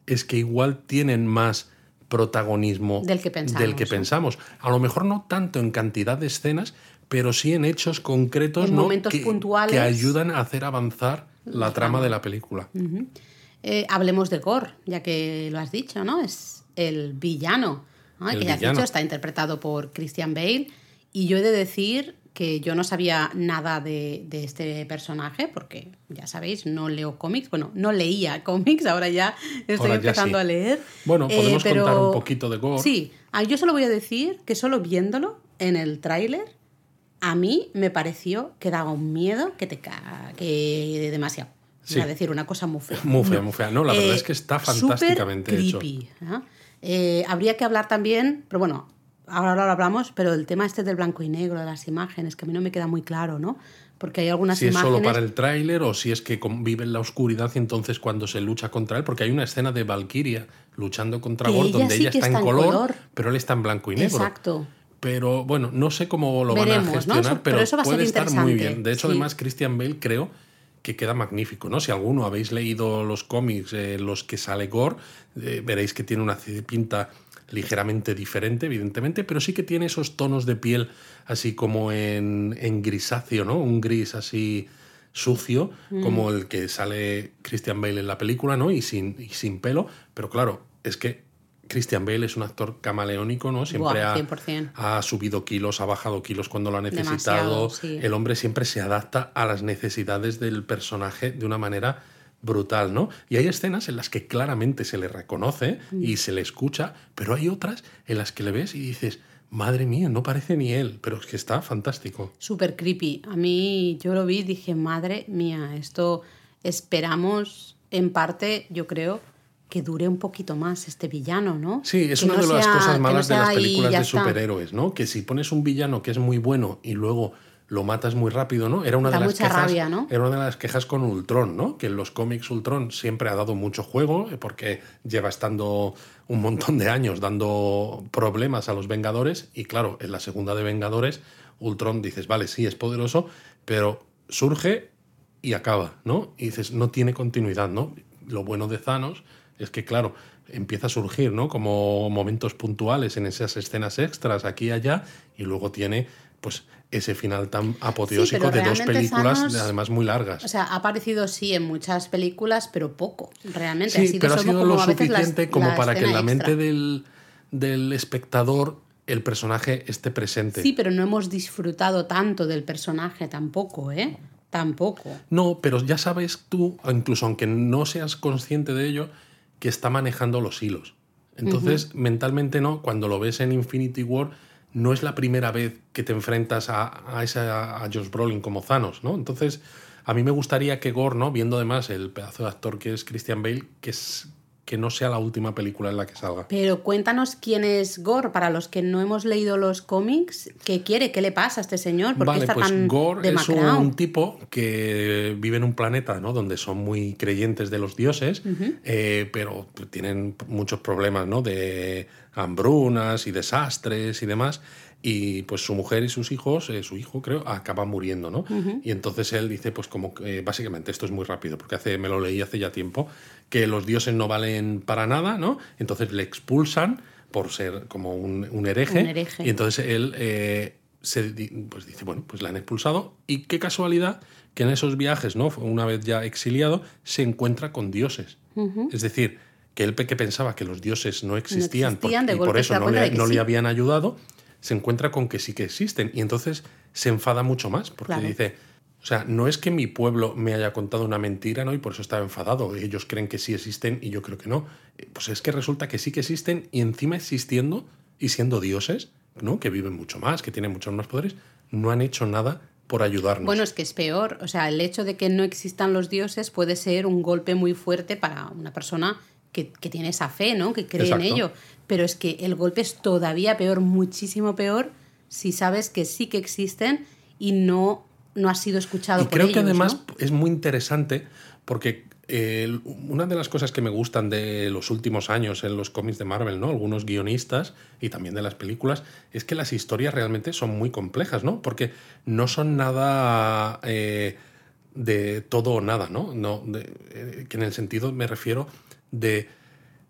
[SPEAKER 1] es que igual tienen más protagonismo
[SPEAKER 2] del que pensamos.
[SPEAKER 1] Del que pensamos. A lo mejor no tanto en cantidad de escenas, pero sí en hechos concretos
[SPEAKER 2] en
[SPEAKER 1] ¿no?
[SPEAKER 2] momentos
[SPEAKER 1] que,
[SPEAKER 2] puntuales.
[SPEAKER 1] que ayudan a hacer avanzar la trama de la película.
[SPEAKER 2] Eh, hablemos de Gore, ya que lo has dicho, ¿no? Es el villano ¿no?
[SPEAKER 1] El
[SPEAKER 2] que ya has dicho, está interpretado por Christian Bale. Y yo he de decir que yo no sabía nada de, de este personaje, porque ya sabéis, no leo cómics. Bueno, no leía cómics, ahora ya estoy
[SPEAKER 1] Ahora ya
[SPEAKER 2] empezando
[SPEAKER 1] sí.
[SPEAKER 2] a leer.
[SPEAKER 1] Bueno,
[SPEAKER 2] Eh,
[SPEAKER 1] podemos
[SPEAKER 2] pero-
[SPEAKER 1] contar un poquito de gore.
[SPEAKER 2] Sí, ah, yo solo voy a decir que solo viéndolo en el tráiler, a mí me pareció que daba un miedo que te ca... que demasiado.
[SPEAKER 1] Sí.
[SPEAKER 2] A decir una cosa muy fea.
[SPEAKER 1] Muy fea, muy fea. No, la verdad
[SPEAKER 2] Eh,
[SPEAKER 1] es que está fantásticamente hecho.
[SPEAKER 2] creepy, ¿ah? Eh, habría que hablar también, pero bueno, ahora lo hablamos, pero el tema este del blanco y negro, de las imágenes, que a mí no me queda muy claro, ¿no? Porque hay algunas
[SPEAKER 1] Si es
[SPEAKER 2] imágenes...
[SPEAKER 1] solo para el tráiler o si es que vive en la oscuridad y entonces cuando se lucha contra él, porque hay una escena de Valkyria luchando contra Gore donde
[SPEAKER 2] sí
[SPEAKER 1] ella está,
[SPEAKER 2] está
[SPEAKER 1] en
[SPEAKER 2] en
[SPEAKER 1] color,
[SPEAKER 2] color.
[SPEAKER 1] pero él está en blanco y negro.
[SPEAKER 2] Exacto.
[SPEAKER 1] Pero bueno, no sé cómo lo van a gestionar,
[SPEAKER 2] Eso-
[SPEAKER 1] pero,
[SPEAKER 2] pero eso va
[SPEAKER 1] puede estar muy bien. De hecho,
[SPEAKER 2] sí.
[SPEAKER 1] además, Christian Bale creo que queda magnífico, ¿no? Si alguno habéis leído los cómics eh, los que sale Gore, eh, veréis que tiene una pinta ligeramente diferente, evidentemente, pero sí que tiene esos tonos de piel así como en, en grisáceo, ¿no? Un gris así sucio,
[SPEAKER 2] Mm.
[SPEAKER 1] como el que sale Christian Bale en la película, ¿no? Y sin, y sin pelo, pero claro, es que Christian Bale es un actor camaleónico, ¿no? Siempre ha,
[SPEAKER 2] 100%.
[SPEAKER 1] ha subido kilos, ha bajado kilos cuando lo ha necesitado.
[SPEAKER 2] Sí.
[SPEAKER 1] El hombre siempre se adapta a las necesidades del personaje de una manera brutal, ¿no? Y hay escenas en las que claramente se le reconoce
[SPEAKER 2] Mm.
[SPEAKER 1] y se le escucha, pero hay otras en las que le ves y dices, madre mía, no parece ni él, pero es que está fantástico.
[SPEAKER 2] Súper creepy. A mí yo lo vi y dije, madre mía, esto esperamos en parte, yo creo, que dure un poquito más este villano, ¿no?
[SPEAKER 1] Sí, es
[SPEAKER 2] Que
[SPEAKER 1] una
[SPEAKER 2] no
[SPEAKER 1] de las
[SPEAKER 2] sea-
[SPEAKER 1] cosas
[SPEAKER 2] no
[SPEAKER 1] malas de las películas de
[SPEAKER 2] está.
[SPEAKER 1] superhéroes, ¿no? Que si pones un villano que es muy bueno y luego lo matas muy rápido, ¿no? Era una
[SPEAKER 2] Da
[SPEAKER 1] de las
[SPEAKER 2] mucha
[SPEAKER 1] quejas,
[SPEAKER 2] rabia, ¿no?
[SPEAKER 1] Era una de las quejas con Ultron, ¿no? Que en los cómics Ultron siempre ha dado mucho juego eh, porque lleva estando un montón de años dando problemas a los Vengadores y claro, en la segunda de Vengadores Ultron dices, vale, sí es poderoso, pero surge y acaba, ¿no? Y dices, no tiene continuidad, ¿no? Lo bueno de Thanos es que, claro, empieza a surgir, ¿no? Como momentos puntuales en esas escenas extras aquí y allá, y luego tiene, pues, ese final tan apoteósico de dos películas,
[SPEAKER 2] Thanos-
[SPEAKER 1] además muy largas.
[SPEAKER 2] O sea, ha aparecido sí en muchas películas, pero poco, realmente.
[SPEAKER 1] sí,
[SPEAKER 2] ha sido
[SPEAKER 1] pero ha sido lo suficiente como para que en la mente
[SPEAKER 2] extra.
[SPEAKER 1] del, del espectador el personaje esté presente.
[SPEAKER 2] Sí, pero no hemos disfrutado tanto del personaje tampoco, ¿eh? Tampoco.
[SPEAKER 1] No, pero ya sabes tú, incluso aunque no seas consciente de ello, que está manejando los hilos. Entonces, mentalmente no, cuando lo ves en Infinity War, no es la primera vez que te enfrentas a, a, esa, a Josh Brolin como Thanos, ¿no? Entonces, a mí me gustaría que Gore, ¿no? Viendo además el pedazo de actor que es Christian Bale, que, es, que no sea la última película en la que salga.
[SPEAKER 2] Pero cuéntanos quién es Gore, para los que no hemos leído los cómics, ¿qué quiere? ¿Qué le pasa a este señor? ¿Por qué
[SPEAKER 1] Vale,
[SPEAKER 2] está
[SPEAKER 1] pues
[SPEAKER 2] tan
[SPEAKER 1] Gore es un tipo que vive en un planeta ¿no? donde son muy creyentes de los dioses, eh, pero tienen muchos problemas ¿no? de hambrunas y desastres y demás. Y pues su mujer y sus hijos, eh, su hijo creo, acaban muriendo, ¿no? Y entonces él dice, pues como que básicamente esto es muy rápido, porque hace, me lo leí hace ya tiempo, que los dioses no valen para nada, ¿no? Entonces le expulsan por ser como un, un hereje.
[SPEAKER 2] Un hereje.
[SPEAKER 1] Y entonces él eh, se pues dice, bueno, pues la han expulsado. Y qué casualidad que en esos viajes, ¿no? Una vez ya exiliado, se encuentra con dioses. Es decir, que él que pensaba que los dioses no existían, y por eso no, le, no le
[SPEAKER 2] sí.
[SPEAKER 1] habían ayudado, se encuentra con que sí que existen. Y entonces se enfada mucho más, porque
[SPEAKER 2] Claro.
[SPEAKER 1] dice, o sea, no es que mi pueblo me haya contado una mentira, ¿no? Y por eso estaba enfadado. Ellos creen que sí existen y yo creo que no. Eh, Pues es que resulta que sí que existen y encima existiendo y siendo dioses, ¿no? Que viven mucho más, que tienen muchos más poderes, no han hecho nada por ayudarnos.
[SPEAKER 2] Bueno, es que es peor. O sea, el hecho de que no existan los dioses puede ser un golpe muy fuerte para una persona que, que tiene esa fe, ¿no? Que cree
[SPEAKER 1] Exacto.
[SPEAKER 2] en ello. Pero es que el golpe es todavía peor, muchísimo peor, si sabes que sí que existen y no, no has sido escuchado
[SPEAKER 1] Y
[SPEAKER 2] por
[SPEAKER 1] creo que además
[SPEAKER 2] ¿no?
[SPEAKER 1] es muy interesante porque eh, una de las cosas que me gustan de los últimos años en los cómics de Marvel, ¿no? Algunos guionistas y también de las películas, es que las historias realmente son muy complejas, ¿no? Porque no son nada eh, de todo o nada, ¿no? no de- eh, que en el sentido me refiero de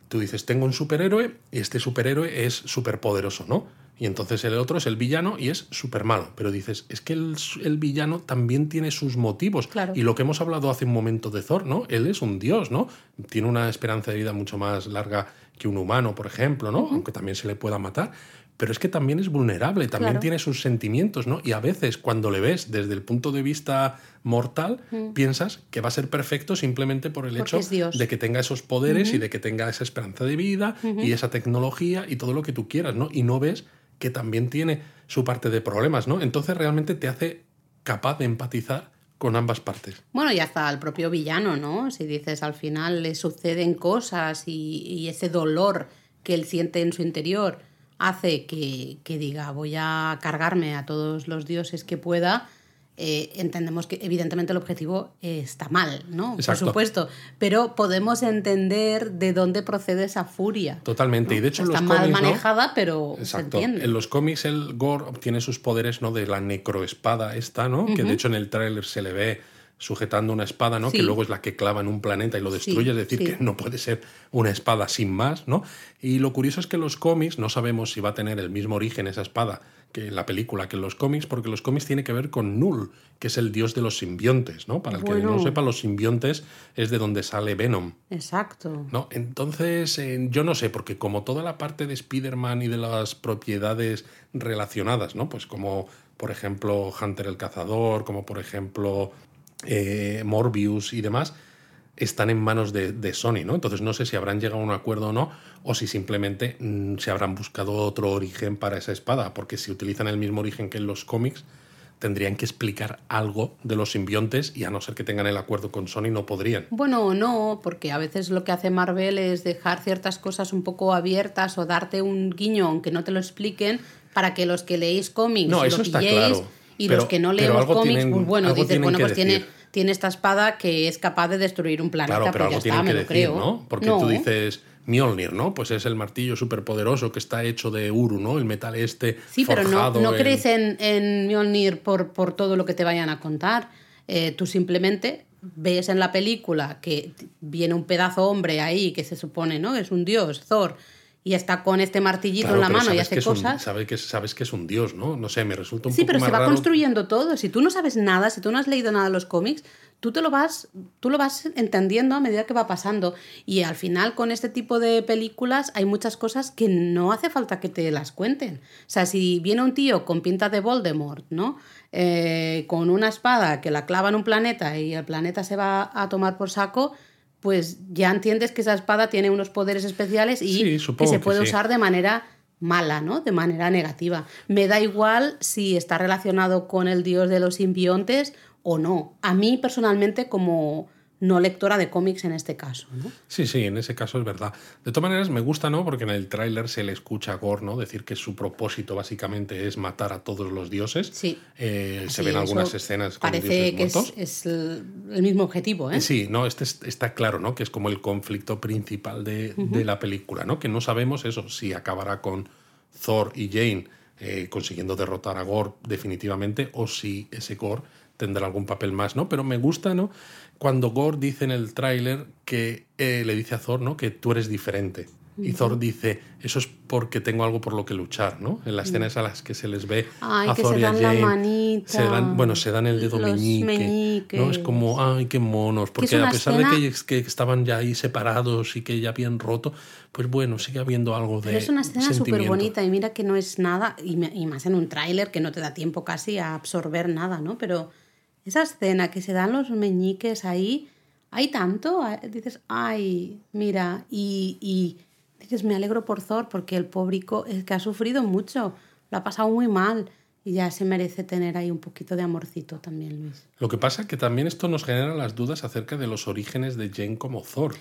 [SPEAKER 1] tú dices, tengo un superhéroe y este superhéroe es superpoderoso, ¿no? Y entonces el otro es el villano y es súper malo. Pero dices, es que el, el villano también tiene sus motivos.
[SPEAKER 2] Claro.
[SPEAKER 1] Y lo que hemos hablado hace un momento de Thor, ¿no? Él es un dios, ¿no? Tiene una esperanza de vida mucho más larga que un humano, por ejemplo, ¿no? Aunque también se le pueda matar. Pero es que también es vulnerable, también
[SPEAKER 2] Claro.
[SPEAKER 1] tiene sus sentimientos, ¿no? Y a veces cuando le ves desde el punto de vista mortal, piensas que va a ser perfecto simplemente por el
[SPEAKER 2] Porque
[SPEAKER 1] hecho de que tenga esos poderes y de que tenga esa esperanza de vida y esa tecnología y todo lo que tú quieras, ¿no? Y no ves que también tiene su parte de problemas, ¿no? Entonces realmente te hace capaz de empatizar con ambas partes.
[SPEAKER 2] Bueno, y hasta el propio villano, ¿no? Si dices al final le suceden cosas y, y ese dolor que él siente en su interior hace que, que diga voy a cargarme a todos los dioses que pueda, eh, entendemos que evidentemente el objetivo eh, está mal, ¿no?
[SPEAKER 1] Exacto.
[SPEAKER 2] Por supuesto, pero podemos entender de dónde procede esa furia.
[SPEAKER 1] Totalmente. Y de hecho en
[SPEAKER 2] está
[SPEAKER 1] los
[SPEAKER 2] mal
[SPEAKER 1] cómics, ¿no?
[SPEAKER 2] manejada, pero se entiende.
[SPEAKER 1] En los cómics el Gore obtiene sus poderes ¿no? de la necroespada esta, ¿no? Que de hecho en el tráiler se le ve sujetando una espada, ¿no?
[SPEAKER 2] Sí.
[SPEAKER 1] Que luego es la que clava en un planeta y lo destruye,
[SPEAKER 2] Sí,
[SPEAKER 1] es decir,
[SPEAKER 2] sí.
[SPEAKER 1] que no puede ser una espada sin más, ¿no? Y lo curioso es que los cómics no sabemos si va a tener el mismo origen esa espada que en la película, que en los cómics, porque los cómics tiene que ver con Null, que es el dios de los simbiontes, ¿no? Para el que no sepa, los simbiontes es de donde sale Venom.
[SPEAKER 2] Exacto.
[SPEAKER 1] ¿no? Entonces, eh, yo no sé, porque como toda la parte de Spider-Man y de las propiedades relacionadas, ¿no? Pues como, por ejemplo, Hunter el Cazador, como por ejemplo eh, Morbius y demás, están en manos de, de Sony, ¿no? Entonces no sé si habrán llegado a un acuerdo o no, o si simplemente mm, se habrán buscado otro origen para esa espada, porque si utilizan el mismo origen que en los cómics, tendrían que explicar algo de los simbiontes y a no ser que tengan el acuerdo con Sony no podrían.
[SPEAKER 2] Bueno, no, porque a veces lo que hace Marvel es dejar ciertas cosas un poco abiertas o darte un guiño aunque no te lo expliquen para que los que leéis cómics
[SPEAKER 1] No,
[SPEAKER 2] lo
[SPEAKER 1] eso está claro.
[SPEAKER 2] Y
[SPEAKER 1] Pero-
[SPEAKER 2] los que no leemos cómics,
[SPEAKER 1] tienen-
[SPEAKER 2] pues bueno, dices, bueno, pues tiene,
[SPEAKER 1] decir.
[SPEAKER 2] tiene esta espada que es capaz de destruir un planeta,
[SPEAKER 1] Claro, pero
[SPEAKER 2] pues ya
[SPEAKER 1] algo
[SPEAKER 2] está,
[SPEAKER 1] tienen
[SPEAKER 2] me lo
[SPEAKER 1] decir,
[SPEAKER 2] creo.
[SPEAKER 1] ¿no? Porque tú dices Mjolnir, ¿no? Pues es el martillo superpoderoso que está hecho de Uru, ¿no? El metal este
[SPEAKER 2] Sí, pero no,
[SPEAKER 1] forjado
[SPEAKER 2] no
[SPEAKER 1] en-
[SPEAKER 2] crees en, en Mjolnir por, por todo lo que te vayan a contar. Eh, tú simplemente ves en la película que viene un pedazo hombre ahí que se supone, ¿no? Es un dios, Thor, y está con este martillito
[SPEAKER 1] Claro,
[SPEAKER 2] en la mano y hace
[SPEAKER 1] un-
[SPEAKER 2] cosas.
[SPEAKER 1] sabes, que, sabes que es un dios, ¿no? No sé, me resulta un
[SPEAKER 2] Sí,
[SPEAKER 1] poco
[SPEAKER 2] pero
[SPEAKER 1] más
[SPEAKER 2] se va
[SPEAKER 1] raro.
[SPEAKER 2] construyendo todo. Si tú no sabes nada, si tú no has leído nada de los cómics, tú te lo vas, tú lo vas entendiendo a medida que va pasando. Y al final, con este tipo de películas, hay muchas cosas que no hace falta que te las cuenten. O sea, si viene un tío con pinta de Voldemort, ¿no? Eh, con una espada que la clava en un planeta y el planeta se va a tomar por saco. Pues ya entiendes que esa espada tiene unos poderes especiales y
[SPEAKER 1] Sí,
[SPEAKER 2] que
[SPEAKER 1] supongo
[SPEAKER 2] se
[SPEAKER 1] que
[SPEAKER 2] puede
[SPEAKER 1] sí.
[SPEAKER 2] usar de manera mala, ¿no? De manera negativa. Me da igual si está relacionado con el dios de los simbiontes o no. A mí personalmente como no lectora de cómics en este caso, ¿no?
[SPEAKER 1] Sí, sí, en ese caso es verdad. De todas maneras, me gusta, ¿no? Porque en el tráiler se le escucha a Gore, ¿no? Decir que su propósito básicamente es matar a todos los dioses.
[SPEAKER 2] Sí.
[SPEAKER 1] Eh, se ven algunas escenas con
[SPEAKER 2] Parece
[SPEAKER 1] dioses
[SPEAKER 2] que es,
[SPEAKER 1] muertos.
[SPEAKER 2] es el, el mismo objetivo, ¿eh?
[SPEAKER 1] Sí, no, este es- está claro, ¿no? Que es como el conflicto principal de, de la película, ¿no? Que no sabemos eso, si acabará con Thor y Jane eh, consiguiendo derrotar a Gore definitivamente o si ese Gore tendrá algún papel más, ¿no? Pero me gusta, ¿no? Cuando Gore dice en el tráiler que eh, le dice a Thor, ¿no? Que tú eres diferente. Y Thor dice, eso es porque tengo algo por lo que luchar, ¿no? En las escenas a las que se les ve
[SPEAKER 2] Ay,
[SPEAKER 1] a
[SPEAKER 2] que
[SPEAKER 1] Thor
[SPEAKER 2] se
[SPEAKER 1] y a
[SPEAKER 2] dan la
[SPEAKER 1] Jane,
[SPEAKER 2] manita,
[SPEAKER 1] se dan, bueno, se dan el dedo meñique, ¿no? Es como, ay, qué monos, porque a pesar de
[SPEAKER 2] escena-
[SPEAKER 1] que, que estaban ya ahí separados y que ya habían roto, pues bueno, sigue habiendo algo de
[SPEAKER 2] Pero es una escena súper bonita y mira que no es nada, y más en un tráiler que no te da tiempo casi a absorber nada, ¿no? Pero esa escena que se dan los meñiques ahí, hay tanto, eh, dices, ay, mira, y, y dices, me alegro por Thor porque el pobrico es que ha sufrido mucho, lo ha pasado muy mal y ya se merece tener ahí un poquito de amorcito también, Luis.
[SPEAKER 1] Lo que pasa es que también esto nos genera las dudas acerca de los orígenes de Jane como Thor.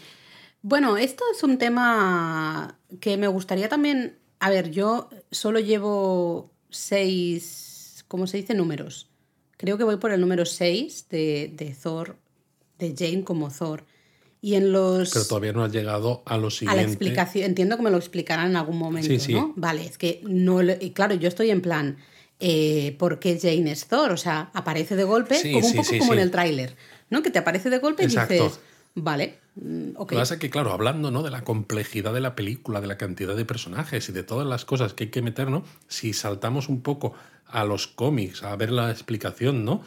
[SPEAKER 2] Bueno, esto es un tema que me gustaría también. A ver, yo solo llevo seis, ¿cómo se dice? Números. Creo que voy por el número seis de, de Thor, de Jane como Thor. Y en los.
[SPEAKER 1] Pero todavía no has llegado a lo
[SPEAKER 2] a
[SPEAKER 1] siguiente.
[SPEAKER 2] la explicación. Entiendo que me lo explicarán en algún momento,
[SPEAKER 1] Sí, sí.
[SPEAKER 2] ¿no? Vale, es que no. y claro, yo estoy en plan. Eh, ¿Por qué Jane es Thor? O sea, aparece de golpe,
[SPEAKER 1] Sí,
[SPEAKER 2] como un poco como en el tráiler, ¿no? Que te aparece de golpe y dices, vale, mm.
[SPEAKER 1] Lo que pasa es que, claro, hablando ¿no? de la complejidad de la película, de la cantidad de personajes y de todas las cosas que hay que meter, ¿no? Si saltamos un poco a los cómics, a ver la explicación, ¿no?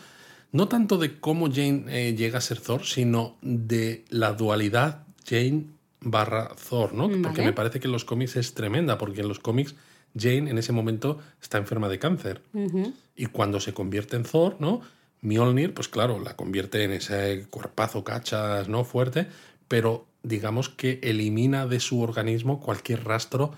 [SPEAKER 1] No tanto de cómo Jane eh, llega a ser Thor, sino de la dualidad Jane barra Thor, ¿no? Porque
[SPEAKER 2] Vale.
[SPEAKER 1] me parece que en los cómics es tremenda, porque en los cómics Jane en ese momento está enferma de cáncer.
[SPEAKER 2] Ujú.
[SPEAKER 1] Y cuando se convierte en Thor, ¿no? Mjolnir, pues claro, la convierte en ese cuerpazo cachas, ¿no? Fuerte, pero digamos que elimina de su organismo cualquier rastro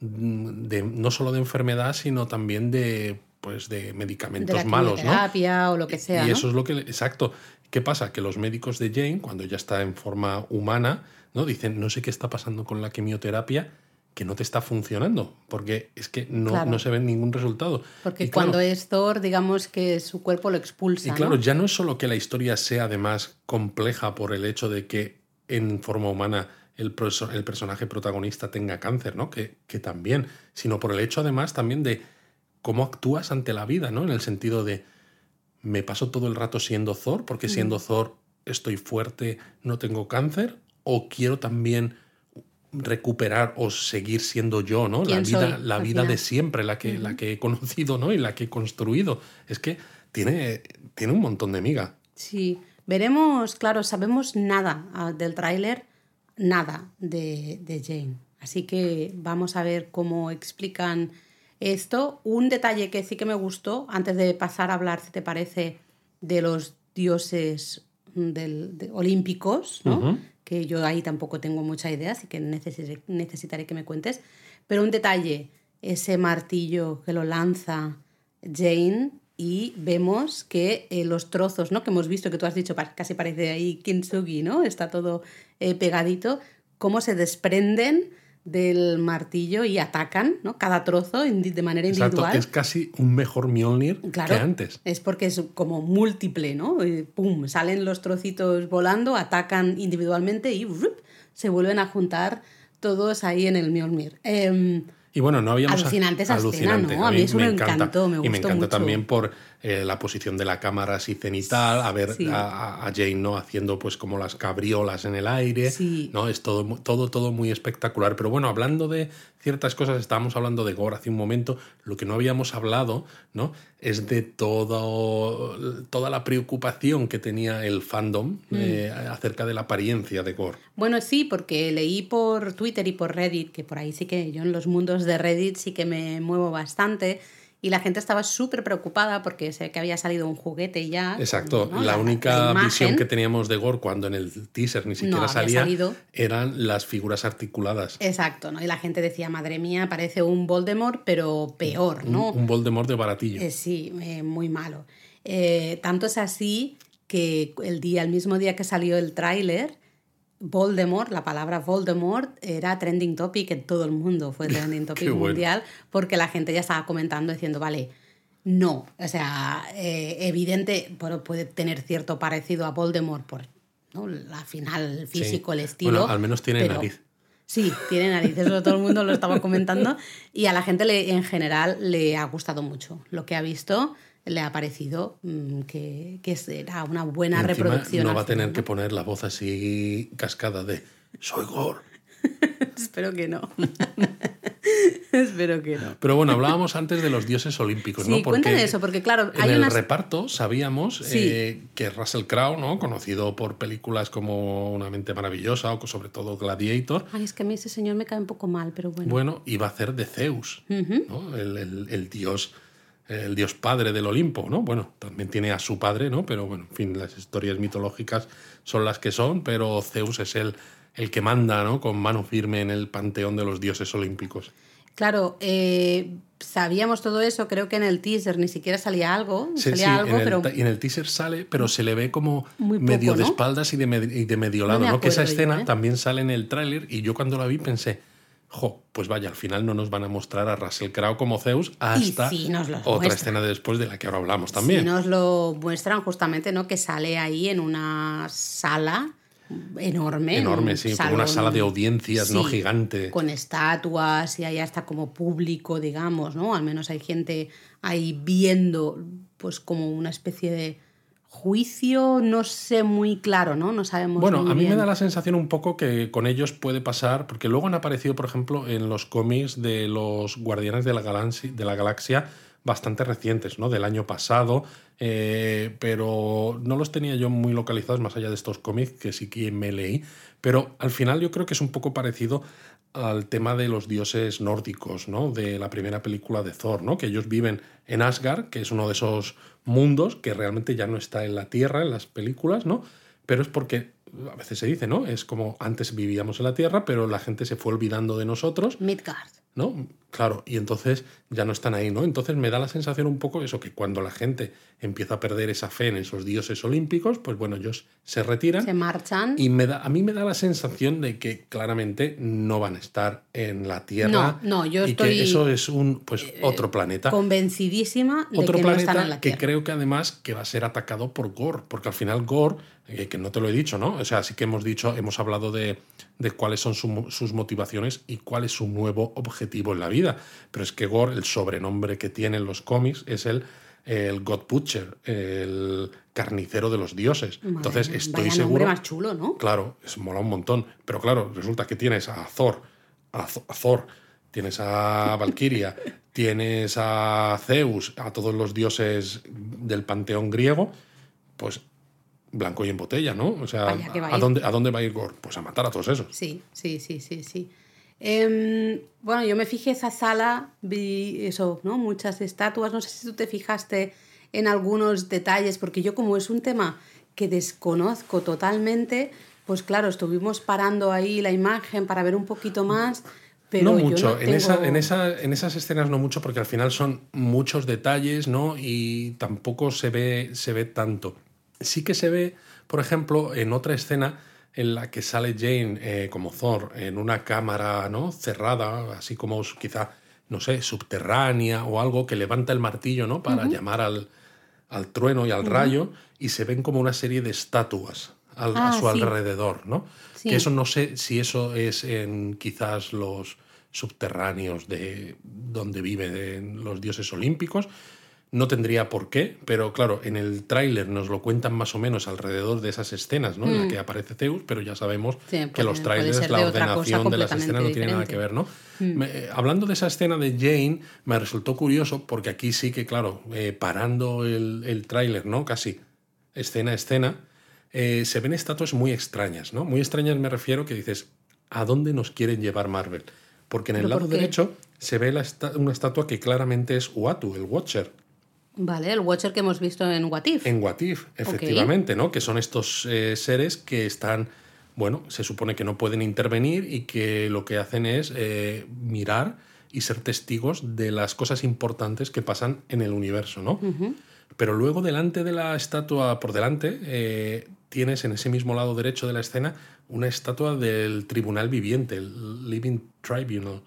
[SPEAKER 1] mm, de, no solo de enfermedad, sino también de, pues, de
[SPEAKER 2] De
[SPEAKER 1] medicamentos
[SPEAKER 2] la
[SPEAKER 1] malos, ¿no?
[SPEAKER 2] o lo que sea.
[SPEAKER 1] y
[SPEAKER 2] ¿no?
[SPEAKER 1] eso es lo que... Exacto. ¿Qué pasa? Que los médicos de Jane, cuando ya está en forma humana, ¿no? Dicen, no sé qué está pasando con la quimioterapia, que no te está funcionando, porque es que no,
[SPEAKER 2] Claro.
[SPEAKER 1] no se ve ningún resultado.
[SPEAKER 2] Porque
[SPEAKER 1] claro,
[SPEAKER 2] cuando es Thor, digamos que su cuerpo lo expulsa.
[SPEAKER 1] y
[SPEAKER 2] ¿no?
[SPEAKER 1] claro, ya no es solo que la historia sea además compleja por el hecho de que en forma humana el, el personaje protagonista tenga cáncer, ¿no? Que, que también, sino por el hecho además también de cómo actúas ante la vida, ¿no? En el sentido de, me paso todo el rato siendo Thor, porque siendo Thor estoy fuerte, no tengo cáncer, o quiero también recuperar o seguir siendo yo, ¿no? La
[SPEAKER 2] ¿Quién
[SPEAKER 1] vida,
[SPEAKER 2] soy,
[SPEAKER 1] la vida de siempre, la que, la que he conocido, ¿no? Y la que he construido. Es que tiene, tiene un montón de miga.
[SPEAKER 2] Sí, veremos, claro, sabemos nada ah, del tráiler, nada de, de Jane. Así que vamos a ver cómo explican esto. Un detalle que sí que me gustó, antes de pasar a hablar, si te parece, de los dioses del, de- olímpicos, ¿no? Que yo ahí tampoco tengo mucha idea, así que necesitaré, necesitaré que me cuentes. Pero un detalle, ese martillo que lo lanza Jane y vemos que eh, los trozos, ¿no? Que hemos visto, que tú has dicho, casi parece ahí kintsugi, ¿no? Está todo eh, pegadito, cómo se desprenden del martillo y atacan, ¿no? Cada trozo de manera
[SPEAKER 1] Exacto,
[SPEAKER 2] individual.
[SPEAKER 1] es casi un mejor Mjolnir
[SPEAKER 2] Claro,
[SPEAKER 1] que antes.
[SPEAKER 2] es porque es como múltiple, ¿no? Y ¡Pum! Salen los trocitos volando, atacan individualmente y ¡rup! se vuelven a juntar todos ahí en el Mjolnir. Em,
[SPEAKER 1] Y bueno, no habíamos...
[SPEAKER 2] Alucinante esa escena,
[SPEAKER 1] alucinante.
[SPEAKER 2] ¿no? A mí eso me encantó, me
[SPEAKER 1] Y me
[SPEAKER 2] gustó
[SPEAKER 1] encanta
[SPEAKER 2] mucho.
[SPEAKER 1] también por eh, la posición de la cámara así cenital, a ver
[SPEAKER 2] Sí.
[SPEAKER 1] a, Jane, ¿no? Haciendo pues como las cabriolas en el aire,
[SPEAKER 2] Sí.
[SPEAKER 1] ¿no? Es todo, todo, todo muy espectacular. Pero bueno, hablando de ciertas cosas, estábamos hablando de Gore hace un momento, lo que no habíamos hablado, ¿no? Es de todo, toda la preocupación que tenía el fandom
[SPEAKER 2] Mm.
[SPEAKER 1] eh, acerca de la apariencia de Gore.
[SPEAKER 2] Bueno, sí, porque leí por Twitter y por Reddit, que por ahí sí que yo en los mundos de Reddit sí que me muevo bastante, y la gente estaba súper preocupada porque sé que había salido un juguete ya.
[SPEAKER 1] Exacto,
[SPEAKER 2] ¿no?
[SPEAKER 1] la, única visión que teníamos de Gore cuando en el teaser ni siquiera salía
[SPEAKER 2] salido.
[SPEAKER 1] eran las figuras articuladas.
[SPEAKER 2] Exacto, ¿no? Y la gente decía, madre mía, parece un Voldemort, pero peor, ¿no?
[SPEAKER 1] Un, un Voldemort de baratillo.
[SPEAKER 2] Eh, sí, eh, muy malo. Eh, tanto es así que el día, el mismo día que salió el tráiler, Voldemort, la palabra Voldemort era trending topic en todo el mundo, fue trending topic
[SPEAKER 1] bueno.
[SPEAKER 2] mundial, porque la gente ya estaba comentando diciendo, vale, no, o sea, eh, evidente, pero puede tener cierto parecido a Voldemort por ¿no? la final, el físico,
[SPEAKER 1] Sí.
[SPEAKER 2] el estilo.
[SPEAKER 1] Bueno, al menos tiene
[SPEAKER 2] pero-
[SPEAKER 1] nariz.
[SPEAKER 2] Sí, tiene nariz, eso todo el mundo lo estaba comentando y a la gente le, en general le ha gustado mucho. Lo que ha visto le ha parecido mm, que, que será una buena
[SPEAKER 1] Y
[SPEAKER 2] reproducción.
[SPEAKER 1] No va a tener que poner la voz así cascada de soy Gore.
[SPEAKER 2] Espero que no. Espero que no.
[SPEAKER 1] Pero bueno, hablábamos antes de los dioses olímpicos,
[SPEAKER 2] Sí,
[SPEAKER 1] ¿no?
[SPEAKER 2] cuéntame eso, porque claro,
[SPEAKER 1] en
[SPEAKER 2] hay
[SPEAKER 1] el
[SPEAKER 2] unas...
[SPEAKER 1] reparto sabíamos
[SPEAKER 2] Sí.
[SPEAKER 1] eh, que Russell Crowe, ¿no? Conocido por películas como Una mente maravillosa o sobre todo Gladiator,
[SPEAKER 2] Ay, es que a mí ese señor me cae un poco mal, pero bueno.
[SPEAKER 1] bueno, iba a hacer de Zeus, ¿no? el, el- el dios el dios padre del Olimpo, ¿no? Bueno, también tiene a su padre, ¿no? Pero bueno, en fin, las historias mitológicas son las que son, pero Zeus es el, el que manda, ¿no? Con mano firme en el panteón de los dioses olímpicos.
[SPEAKER 2] Claro, eh, sabíamos todo eso, creo que en el teaser ni siquiera salía algo,
[SPEAKER 1] Sí,
[SPEAKER 2] salía
[SPEAKER 1] sí,
[SPEAKER 2] algo,
[SPEAKER 1] en, el,
[SPEAKER 2] pero
[SPEAKER 1] ta- y en el teaser sale, pero se le ve como
[SPEAKER 2] poco,
[SPEAKER 1] medio de espaldas y de, med- y de medio lado, ¿no? Que esa escena
[SPEAKER 2] ¿eh?
[SPEAKER 1] también sale en el tráiler y yo cuando la vi pensé, jo, pues vaya, al final no nos van a mostrar a Russell Crowe como Zeus hasta
[SPEAKER 2] nos
[SPEAKER 1] otra escena de después de la que ahora hablamos también.
[SPEAKER 2] Si nos lo muestran justamente, ¿no? Que sale ahí en una sala enorme. en
[SPEAKER 1] Enorme, sí, como una sala de audiencias, ¿no? Gigante.
[SPEAKER 2] Con estatuas y ahí hasta como público, digamos, ¿no? Al menos hay gente ahí viendo, pues como una especie de juicio, no sé muy claro, ¿no? No sabemos.
[SPEAKER 1] Bueno,
[SPEAKER 2] muy
[SPEAKER 1] a mí me da la sensación un poco que con ellos puede pasar, porque luego han aparecido, por ejemplo, en los cómics de los Guardianes de la, Galaxia, de la Galaxia bastante recientes, ¿no? Del año pasado, eh, pero no los tenía yo muy localizados más allá de estos cómics que sí que me leí, pero al final yo creo que es un poco parecido al tema de los dioses nórdicos, ¿no? De la primera película de Thor, ¿no? Que ellos viven en Asgard, que es uno de esos mundos que realmente ya no está en la Tierra en las películas, ¿no? Pero es porque a veces se dice, ¿no? Es como antes vivíamos en la Tierra, pero la gente se fue olvidando de nosotros,
[SPEAKER 2] Midgard.
[SPEAKER 1] ¿no? Claro, y entonces ya no están ahí, ¿no? Entonces me da la sensación un poco eso, que cuando la gente empieza a perder esa fe en esos dioses olímpicos, pues bueno, ellos se retiran.
[SPEAKER 2] Se marchan.
[SPEAKER 1] Y me da, a mí me da la sensación de que claramente no van a estar en la Tierra.
[SPEAKER 2] No, no, yo
[SPEAKER 1] y
[SPEAKER 2] estoy,
[SPEAKER 1] que eso es un pues otro planeta.
[SPEAKER 2] Convencidísima de
[SPEAKER 1] Otro
[SPEAKER 2] que no están en
[SPEAKER 1] planeta
[SPEAKER 2] la
[SPEAKER 1] que
[SPEAKER 2] Tierra.
[SPEAKER 1] creo que además que va a ser atacado por Gore, porque al final Gore, eh, que no te lo he dicho, ¿no? O sea, sí que hemos dicho, hemos hablado de, de cuáles son su- sus motivaciones y cuál es su nuevo objetivo en la vida. Pero es que Gore, el sobrenombre que tiene en los cómics, es el, el God Butcher, el carnicero de los dioses. Entonces estoy
[SPEAKER 2] vaya
[SPEAKER 1] seguro.
[SPEAKER 2] más chulo, ¿no?
[SPEAKER 1] Claro, es mola un montón. Pero claro, resulta que tienes a Thor, a Thor, tienes a Valkyria, tienes a Zeus, a todos los dioses del panteón griego, pues blanco y en botella, ¿no? O sea,
[SPEAKER 2] Vaya va a
[SPEAKER 1] ¿a
[SPEAKER 2] ir.
[SPEAKER 1] dónde, ¿a dónde va a ir Gore? Pues a matar a todos esos.
[SPEAKER 2] Sí, sí, sí, sí, sí. Em, bueno, yo me fijé esa sala, vi eso, ¿no? Muchas estatuas. No sé si tú te fijaste en algunos detalles, porque yo como es un tema que desconozco totalmente, pues claro, estuvimos parando ahí la imagen para ver un poquito más, pero
[SPEAKER 1] no mucho,
[SPEAKER 2] no
[SPEAKER 1] en, esa,
[SPEAKER 2] tengo-
[SPEAKER 1] en, esa, en esas escenas no mucho, porque al final son muchos detalles, ¿no? Y tampoco se ve, se ve tanto. Sí que se ve, por ejemplo, en otra escena en la que sale Jane eh, como Thor en una cámara, ¿no? Cerrada, así como quizá, no sé, subterránea o algo, que levanta el martillo, ¿no? Para llamar al, al trueno y al rayo, y se ven como una serie de estatuas al- a
[SPEAKER 2] Ah,
[SPEAKER 1] su
[SPEAKER 2] sí.
[SPEAKER 1] alrededor, ¿no?
[SPEAKER 2] Sí.
[SPEAKER 1] Que eso no sé si eso es en quizás los subterráneos de donde viven los dioses olímpicos. No tendría por qué, pero claro, en el tráiler nos lo cuentan más o menos alrededor de esas escenas, ¿no? En la que aparece Zeus, pero ya sabemos
[SPEAKER 2] Mm.
[SPEAKER 1] Que los trailers, la
[SPEAKER 2] de
[SPEAKER 1] ordenación de las escenas no tiene nada que.
[SPEAKER 2] Mm.
[SPEAKER 1] ver, ¿no? Me- eh, hablando de esa escena de Jane, me resultó curioso porque aquí sí que, claro, eh, parando el, el tráiler, ¿no? Casi escena a escena, eh, se ven estatuas muy extrañas, ¿no? Muy extrañas me refiero que dices, ¿a dónde nos quieren llevar Marvel? Porque en el
[SPEAKER 2] ¿Pero
[SPEAKER 1] lado derecho se ve la esta- una estatua que claramente es Uatu, el Watcher,
[SPEAKER 2] Vale, el Watcher que hemos visto en What If.
[SPEAKER 1] en What If, efectivamente, ¿no? Que son estos eh, seres que están, bueno, se supone que no pueden intervenir y que lo que hacen es eh, mirar y ser testigos de las cosas importantes que pasan en el universo, ¿no? Pero luego delante de la estatua, por delante, eh, tienes en ese mismo lado derecho de la escena una estatua del tribunal viviente, el Living Tribunal,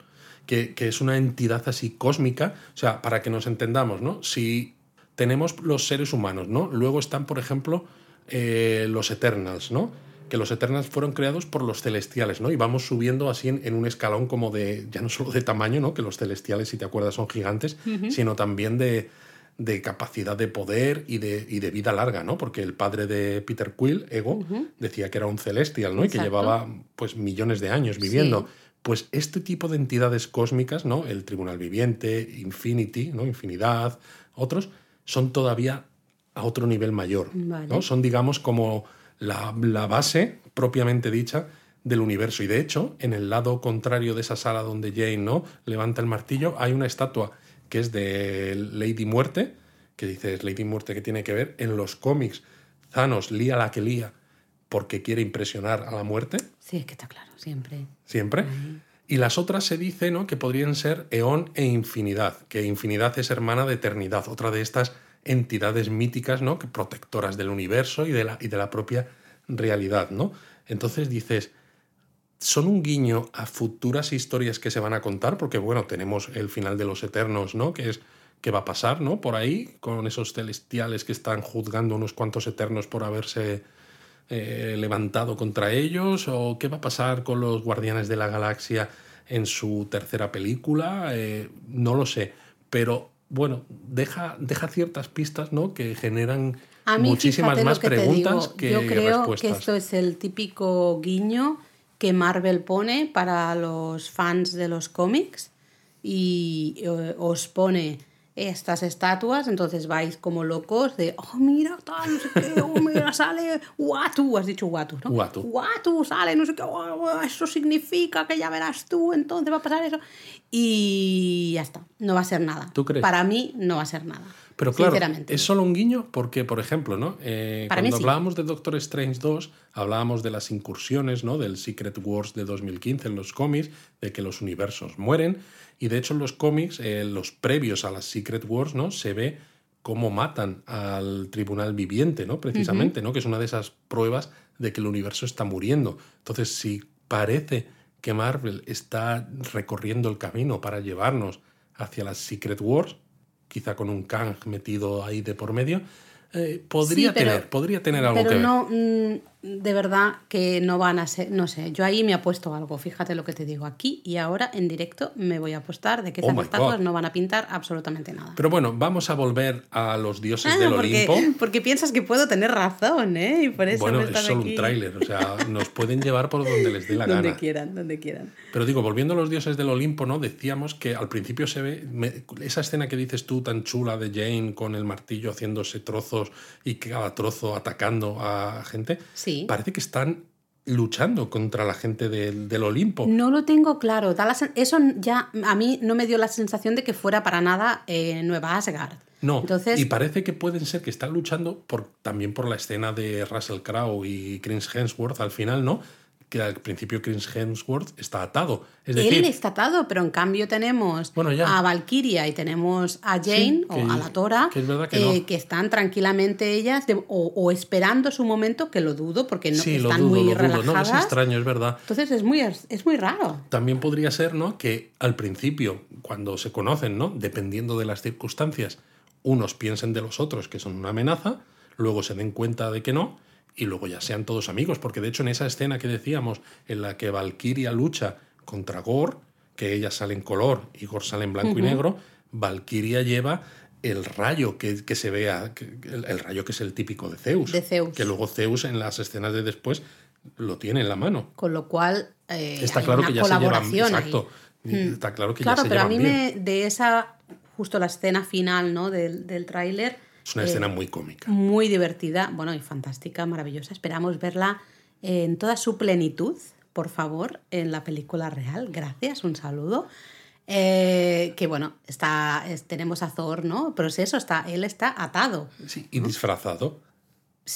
[SPEAKER 1] que, que es una entidad así cósmica. O sea, para que nos entendamos, ¿no? Si tenemos los seres humanos, ¿no? Luego están, por ejemplo, eh, los Eternals, ¿no? Que los Eternals fueron creados por los celestiales, ¿no? Y vamos subiendo así en, en un escalón como de, ya no solo de tamaño, ¿no? Que los celestiales, si te acuerdas, son gigantes, sino también de, de capacidad de poder y de, y de vida larga, ¿no? Porque el padre de Peter Quill, Ego, decía que era un celestial, ¿no? Y que llevaba pues millones de años viviendo.
[SPEAKER 2] Sí.
[SPEAKER 1] Pues este tipo de entidades cósmicas, ¿no? El Tribunal Viviente, Infinity, ¿no? Infinidad, otros, son todavía a otro nivel mayor.
[SPEAKER 2] Vale.
[SPEAKER 1] ¿no? Son, digamos, como la, la base propiamente dicha del universo. Y de hecho, en el lado contrario de esa sala donde Jane ¿no? levanta el martillo, hay una estatua que es de Lady Muerte, que dices Lady Muerte que tiene que ver. En los cómics, Thanos lía la que lía porque quiere impresionar a la muerte,
[SPEAKER 2] Sí, es que está claro, siempre.
[SPEAKER 1] siempre. Y las otras se dice ¿no? que podrían ser Eón e Infinidad, que Infinidad es hermana de Eternidad, otra de estas entidades míticas, ¿no? Que protectoras del universo y de la, y de la propia realidad, ¿no? Entonces dices, son un guiño a futuras historias que se van a contar, porque bueno, tenemos el final de los Eternos, ¿no? Que es que va a pasar, ¿no? Por ahí, con esos celestiales que están juzgando unos cuantos Eternos por haberse eh, levantado contra ellos, o qué va a pasar con los Guardianes de la Galaxia en su tercera película, Eh, no lo sé, pero bueno, deja, deja ciertas pistas, ¿no? Que generan
[SPEAKER 2] A mí,
[SPEAKER 1] muchísimas más
[SPEAKER 2] que
[SPEAKER 1] preguntas que
[SPEAKER 2] Yo creo
[SPEAKER 1] respuestas.
[SPEAKER 2] que esto es el típico guiño que Marvel pone para los fans de los cómics y eh, os pone estas estatuas, entonces vais como locos de, oh, mira, tal, no sé qué, oh, mira, sale Watu, has dicho Watu, ¿no?
[SPEAKER 1] Uatu.
[SPEAKER 2] Watu, sale, no sé qué, oh, eso significa que ya verás tú, entonces va a pasar eso. Y ya está, no va a ser nada.
[SPEAKER 1] ¿Tú crees?
[SPEAKER 2] Para mí no va a ser nada.
[SPEAKER 1] Pero claro, es solo un guiño porque, por ejemplo, ¿no? Eh, cuando
[SPEAKER 2] sí.
[SPEAKER 1] hablábamos de Doctor Strange 2, hablábamos de las incursiones, ¿no? Del Secret Wars de 2015 en los cómics, de que los universos mueren. Y de hecho en los cómics, eh, los previos a las Secret Wars, ¿no? Se ve cómo matan al tribunal viviente, ¿no? Precisamente, ¿no? Que es una de esas pruebas de que el universo está muriendo. Entonces, si parece que Marvel está recorriendo el camino para llevarnos hacia las Secret Wars, quizá con un Kang metido ahí de por medio, eh, podría
[SPEAKER 2] Sí, pero-
[SPEAKER 1] tener, podría tener algo
[SPEAKER 2] Pero
[SPEAKER 1] que ver.
[SPEAKER 2] no, mm, de verdad que no van a ser, no sé, yo ahí me apuesto algo, fíjate lo que te digo, aquí y ahora en directo me voy a apostar de que
[SPEAKER 1] Oh
[SPEAKER 2] esas
[SPEAKER 1] my
[SPEAKER 2] estatuas no van a pintar absolutamente nada.
[SPEAKER 1] Pero bueno, vamos a volver a los dioses
[SPEAKER 2] Ah,
[SPEAKER 1] del
[SPEAKER 2] porque,
[SPEAKER 1] Olimpo.
[SPEAKER 2] porque piensas que puedo tener razón, ¿eh? Y por eso
[SPEAKER 1] Bueno,
[SPEAKER 2] me
[SPEAKER 1] es solo
[SPEAKER 2] aquí.
[SPEAKER 1] un tráiler, o sea, nos pueden llevar por donde les dé la
[SPEAKER 2] donde
[SPEAKER 1] gana.
[SPEAKER 2] quieran, donde quieran.
[SPEAKER 1] Pero digo, volviendo a los dioses del Olimpo, ¿no? Decíamos que al principio se ve me- esa escena que dices tú tan chula de Jane con el martillo haciéndose trozos y cada trozo atacando a gente.
[SPEAKER 2] Sí.
[SPEAKER 1] Parece que están luchando contra la gente del, del Olimpo.
[SPEAKER 2] No lo tengo claro. eso ya a mí no me dio la sensación de que fuera para nada eh, Nueva Asgard.
[SPEAKER 1] No,
[SPEAKER 2] Entonces,
[SPEAKER 1] y parece que pueden ser que están luchando por, también por la escena de Russell Crowe y Chris Hemsworth al final, ¿no? Que al principio Chris Hemsworth está atado. Es decir,
[SPEAKER 2] él está atado, pero en cambio tenemos
[SPEAKER 1] Bueno,
[SPEAKER 2] a Valkyria y tenemos a Jane
[SPEAKER 1] Sí,
[SPEAKER 2] o
[SPEAKER 1] que-
[SPEAKER 2] a la Tora
[SPEAKER 1] que es que
[SPEAKER 2] eh,
[SPEAKER 1] no.
[SPEAKER 2] que están tranquilamente ellas de- o, o esperando su momento, que lo dudo porque no
[SPEAKER 1] sí, lo
[SPEAKER 2] están
[SPEAKER 1] dudo,
[SPEAKER 2] muy
[SPEAKER 1] lo dudo.
[SPEAKER 2] relajadas.
[SPEAKER 1] No, es extraño, es verdad.
[SPEAKER 2] Entonces es muy, es muy raro.
[SPEAKER 1] También podría ser, ¿no? Que al principio, cuando se conocen, ¿no? Dependiendo de las circunstancias, unos piensen de los otros que son una amenaza, luego se den cuenta de que no, y luego ya sean todos amigos. Porque de hecho, en esa escena que decíamos, en la que Valkyria lucha contra Gore, que ella sale en color y Gore sale en blanco y negro, Valkyria lleva el rayo que, que se vea, que- el, el rayo que es el típico de Zeus.
[SPEAKER 2] De Zeus.
[SPEAKER 1] Que luego Zeus en las escenas de después lo tiene en la mano.
[SPEAKER 2] Con lo cual eh,
[SPEAKER 1] Está
[SPEAKER 2] hay
[SPEAKER 1] claro
[SPEAKER 2] una
[SPEAKER 1] que ya se llevan.
[SPEAKER 2] colaboración ahí.
[SPEAKER 1] Exacto. Está claro que
[SPEAKER 2] Claro,
[SPEAKER 1] ya se
[SPEAKER 2] pero a
[SPEAKER 1] llevan
[SPEAKER 2] mí
[SPEAKER 1] bien.
[SPEAKER 2] me, de esa, justo la escena final ¿no? del, del tráiler,
[SPEAKER 1] Es una escena muy cómica.
[SPEAKER 2] muy divertida, bueno, y fantástica, maravillosa. Esperamos verla en toda su plenitud, por favor, en la película real. Gracias, un saludo. Eh, que bueno, está, es- tenemos a Thor, ¿no? Pero es eso, está, él está atado.
[SPEAKER 1] Sí, y disfrazado.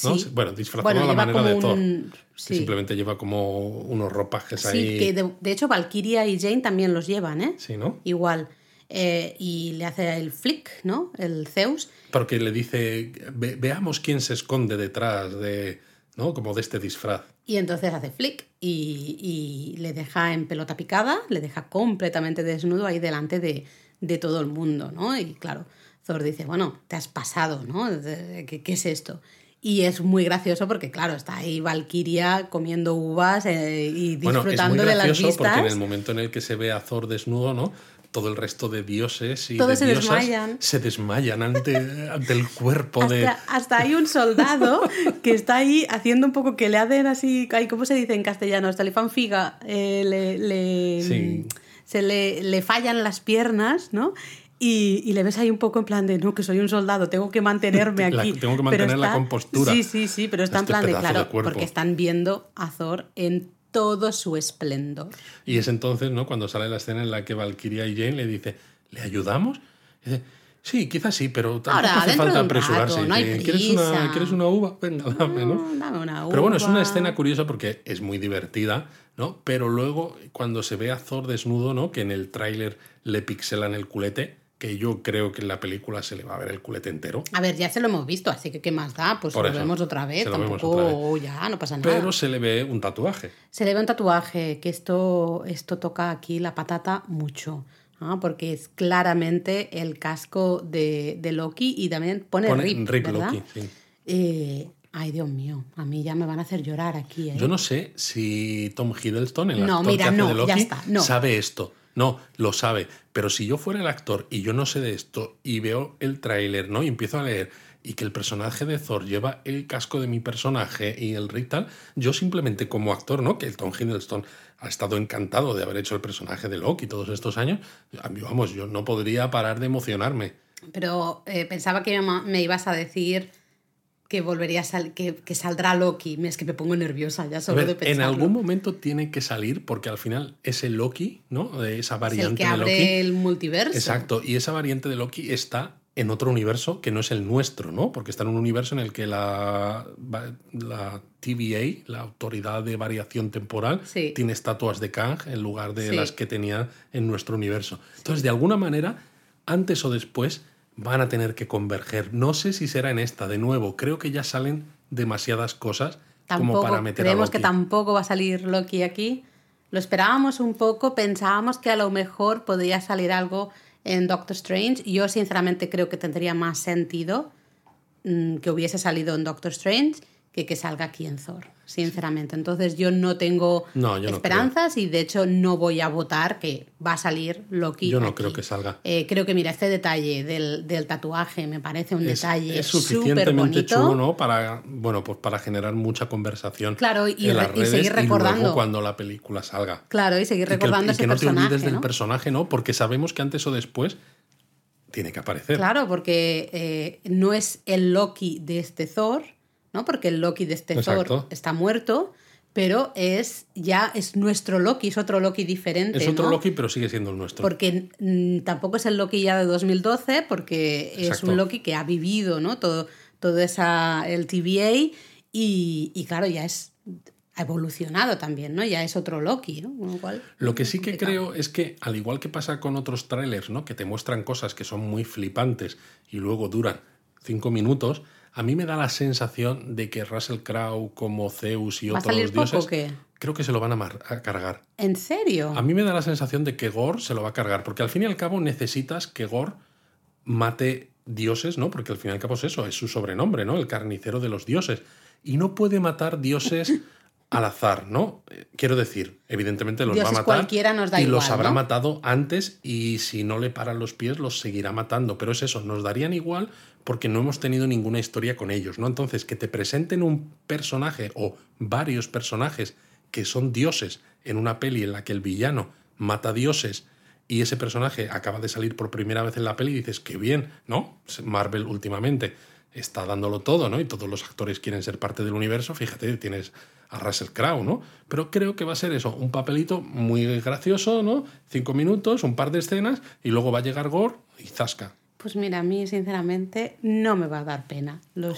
[SPEAKER 1] ¿no?
[SPEAKER 2] Sí.
[SPEAKER 1] Bueno, disfrazado
[SPEAKER 2] Bueno,
[SPEAKER 1] a la manera de Thor.
[SPEAKER 2] un-
[SPEAKER 1] que
[SPEAKER 2] sí.
[SPEAKER 1] simplemente lleva como unos ropajes
[SPEAKER 2] Sí,
[SPEAKER 1] ahí.
[SPEAKER 2] que de, de hecho Valkyria y Jane también los llevan, ¿eh?
[SPEAKER 1] Sí, ¿no?
[SPEAKER 2] Igual. Eh, y le hace el flick, ¿no? El Zeus.
[SPEAKER 1] Porque le dice, "Ve- veamos quién se esconde detrás de, ¿no? Como de este disfraz.
[SPEAKER 2] Y entonces hace flick y, y le deja en pelota picada, le deja completamente desnudo ahí delante de, de todo el mundo, ¿no? Y claro, Thor dice, bueno, te has pasado, ¿no? ¿Qué, qué es esto? Y es muy gracioso porque, claro, está ahí Valkyria comiendo uvas eh, y
[SPEAKER 1] Bueno, es muy
[SPEAKER 2] disfrutando de las
[SPEAKER 1] gracioso
[SPEAKER 2] vistas.
[SPEAKER 1] porque en el momento en el que se ve a Thor desnudo, ¿no? Todo el resto de dioses y
[SPEAKER 2] Todos
[SPEAKER 1] de
[SPEAKER 2] se
[SPEAKER 1] diosas
[SPEAKER 2] desmayan.
[SPEAKER 1] se desmayan ante, ante el cuerpo de...
[SPEAKER 2] Hasta, hasta hay un soldado que está ahí haciendo un poco que le hacen así, ¿cómo se dice en castellano? Hasta le fan figa, eh, le, le-
[SPEAKER 1] Sí.
[SPEAKER 2] se le, le fallan las piernas, ¿no? Y, y le ves ahí un poco en plan de, no, que soy un soldado, tengo que mantenerme
[SPEAKER 1] La-
[SPEAKER 2] aquí.
[SPEAKER 1] tengo que
[SPEAKER 2] Pero
[SPEAKER 1] mantener la compostura.
[SPEAKER 2] Sí, sí, sí, pero está en
[SPEAKER 1] Este
[SPEAKER 2] plan de, claro, porque están viendo a Thor en todo su esplendor.
[SPEAKER 1] Y es entonces, ¿no? Cuando sale la escena en la que Valkyria y Jane le dice, ¿le ayudamos? Y dice, sí, quizás sí, pero tampoco
[SPEAKER 2] Ahora,
[SPEAKER 1] hace falta
[SPEAKER 2] rato,
[SPEAKER 1] apresurarse.
[SPEAKER 2] no hay
[SPEAKER 1] ¿Quieres, una,
[SPEAKER 2] prisa.
[SPEAKER 1] ¿Quieres una uva? Venga, dame, ¿no?
[SPEAKER 2] Mm, dame una
[SPEAKER 1] Pero bueno, es una
[SPEAKER 2] uva.
[SPEAKER 1] escena curiosa porque es muy divertida, ¿no? Pero luego, cuando se ve a Thor desnudo, ¿no? Que en el tráiler le pixelan el culete, que yo creo que en la película se le va a ver el culete entero.
[SPEAKER 2] A ver, ya se lo hemos visto, así que ¿qué más da? Pues
[SPEAKER 1] Por
[SPEAKER 2] lo
[SPEAKER 1] eso,
[SPEAKER 2] vemos otra vez, tampoco
[SPEAKER 1] otra
[SPEAKER 2] ya, no pasa nada.
[SPEAKER 1] Pero se le ve un tatuaje.
[SPEAKER 2] Se le ve un tatuaje, que esto, esto toca aquí la patata mucho, ¿ah? porque es claramente el casco de, de Loki y también pone,
[SPEAKER 1] Pone
[SPEAKER 2] Rip,
[SPEAKER 1] Rip
[SPEAKER 2] ¿verdad?
[SPEAKER 1] Loki, sí.
[SPEAKER 2] Eh, ay, Dios mío, a mí ya me van a hacer llorar aquí. ¿eh?
[SPEAKER 1] Yo no sé si Tom Hiddleston, el
[SPEAKER 2] No,
[SPEAKER 1] actor
[SPEAKER 2] mira,
[SPEAKER 1] que hace
[SPEAKER 2] no,
[SPEAKER 1] de Loki,
[SPEAKER 2] ya está, no.
[SPEAKER 1] sabe esto. No, lo sabe. Pero si yo fuera el actor y yo no sé de esto y veo el tráiler, ¿no? Y empiezo a leer y que el personaje de Thor lleva el casco de mi personaje y el rig tal, yo simplemente como actor, ¿no? Que el Tom Hiddleston ha estado encantado de haber hecho el personaje de Loki todos estos años, vamos, yo no podría parar de emocionarme.
[SPEAKER 2] Pero eh, pensaba que me ibas a decir que volvería a salir, que, que, saldrá Loki. Es que me pongo nerviosa ya solo de
[SPEAKER 1] pensarlo. En algún momento tiene que salir porque al final ese Loki, ¿no? Esa variante
[SPEAKER 2] es el que abre el multiverso.
[SPEAKER 1] Exacto, y esa variante de Loki está en otro universo que no es el nuestro, ¿no? Porque está en un universo en el que la, la TVA, la Autoridad de Variación Temporal, tiene estatuas de Kang en lugar de las que tenía en nuestro universo. Entonces, de alguna manera, antes o después van a tener que converger. No sé si será en esta, de nuevo. Creo que ya salen demasiadas cosas como para meter
[SPEAKER 2] creemos a Loki. que tampoco va a salir Loki aquí. Lo esperábamos un poco, pensábamos que a lo mejor podría salir algo en Doctor Strange. Yo sinceramente creo que tendría más sentido mm, que hubiese salido en Doctor Strange que que salga aquí en Thor sinceramente. Entonces yo no tengo esperanzas y de hecho no voy a votar que va a salir Loki.
[SPEAKER 1] Yo no creo que salga.
[SPEAKER 2] Eh, creo que mira, este detalle del, tatuaje me parece un detalle es suficientemente chulo,
[SPEAKER 1] ¿no? Para, bueno, pues para generar mucha conversación.
[SPEAKER 2] Claro, y, seguir recordando.
[SPEAKER 1] cuando la película salga.
[SPEAKER 2] Claro, y seguir recordando y que, y que no te olvides
[SPEAKER 1] del personaje, ¿no? Porque sabemos que antes o después tiene que aparecer.
[SPEAKER 2] Claro, porque eh, no es el Loki de este Thor ¿no? Porque el Loki de este Thor está muerto, pero es ya es nuestro Loki, es otro Loki diferente.
[SPEAKER 1] Es otro Loki, pero sigue siendo el nuestro.
[SPEAKER 2] Porque mm, tampoco es el Loki ya de 2012, porque es un Loki que ha vivido, ¿no? Todo, todo esa, el TVA y, y claro, ya es ha evolucionado también, ¿no? Ya es otro Loki, ¿no?
[SPEAKER 1] Lo que sí que creo es que, al igual que pasa con otros trailers, ¿no? Que te muestran cosas que son muy flipantes y luego duran cinco minutos, a mí me da la sensación de que Russell Crowe como Zeus y otros dioses creo que se lo van a, cargar.
[SPEAKER 2] ¿En serio?
[SPEAKER 1] A mí me da la sensación de que Gore se lo va a cargar, porque al fin y al cabo necesitas que Gore mate dioses, ¿no? Porque al fin y al cabo es eso, es su sobrenombre, ¿no? El carnicero de los dioses. Y no puede matar dioses al azar, ¿no? Quiero decir, evidentemente los va a matar
[SPEAKER 2] cualquiera nos da
[SPEAKER 1] y los habrá matado antes y si no le paran los pies los seguirá matando, pero es eso, nos darían igual porque no hemos tenido ninguna historia con ellos, ¿no? Entonces, que te presenten un personaje o varios personajes que son dioses en una peli en la que el villano mata dioses y ese personaje acaba de salir por primera vez en la peli y dices, qué bien, ¿no? Marvel últimamente está dándolo todo, ¿no? Y todos los actores quieren ser parte del universo, fíjate, tienes a Russell Crowe, ¿no? Pero creo que va a ser eso, un papelito muy gracioso, ¿no? Cinco minutos, un par de escenas y luego va a llegar Gore y zasca.
[SPEAKER 2] Pues mira, a mí sinceramente no me va a dar pena. Lo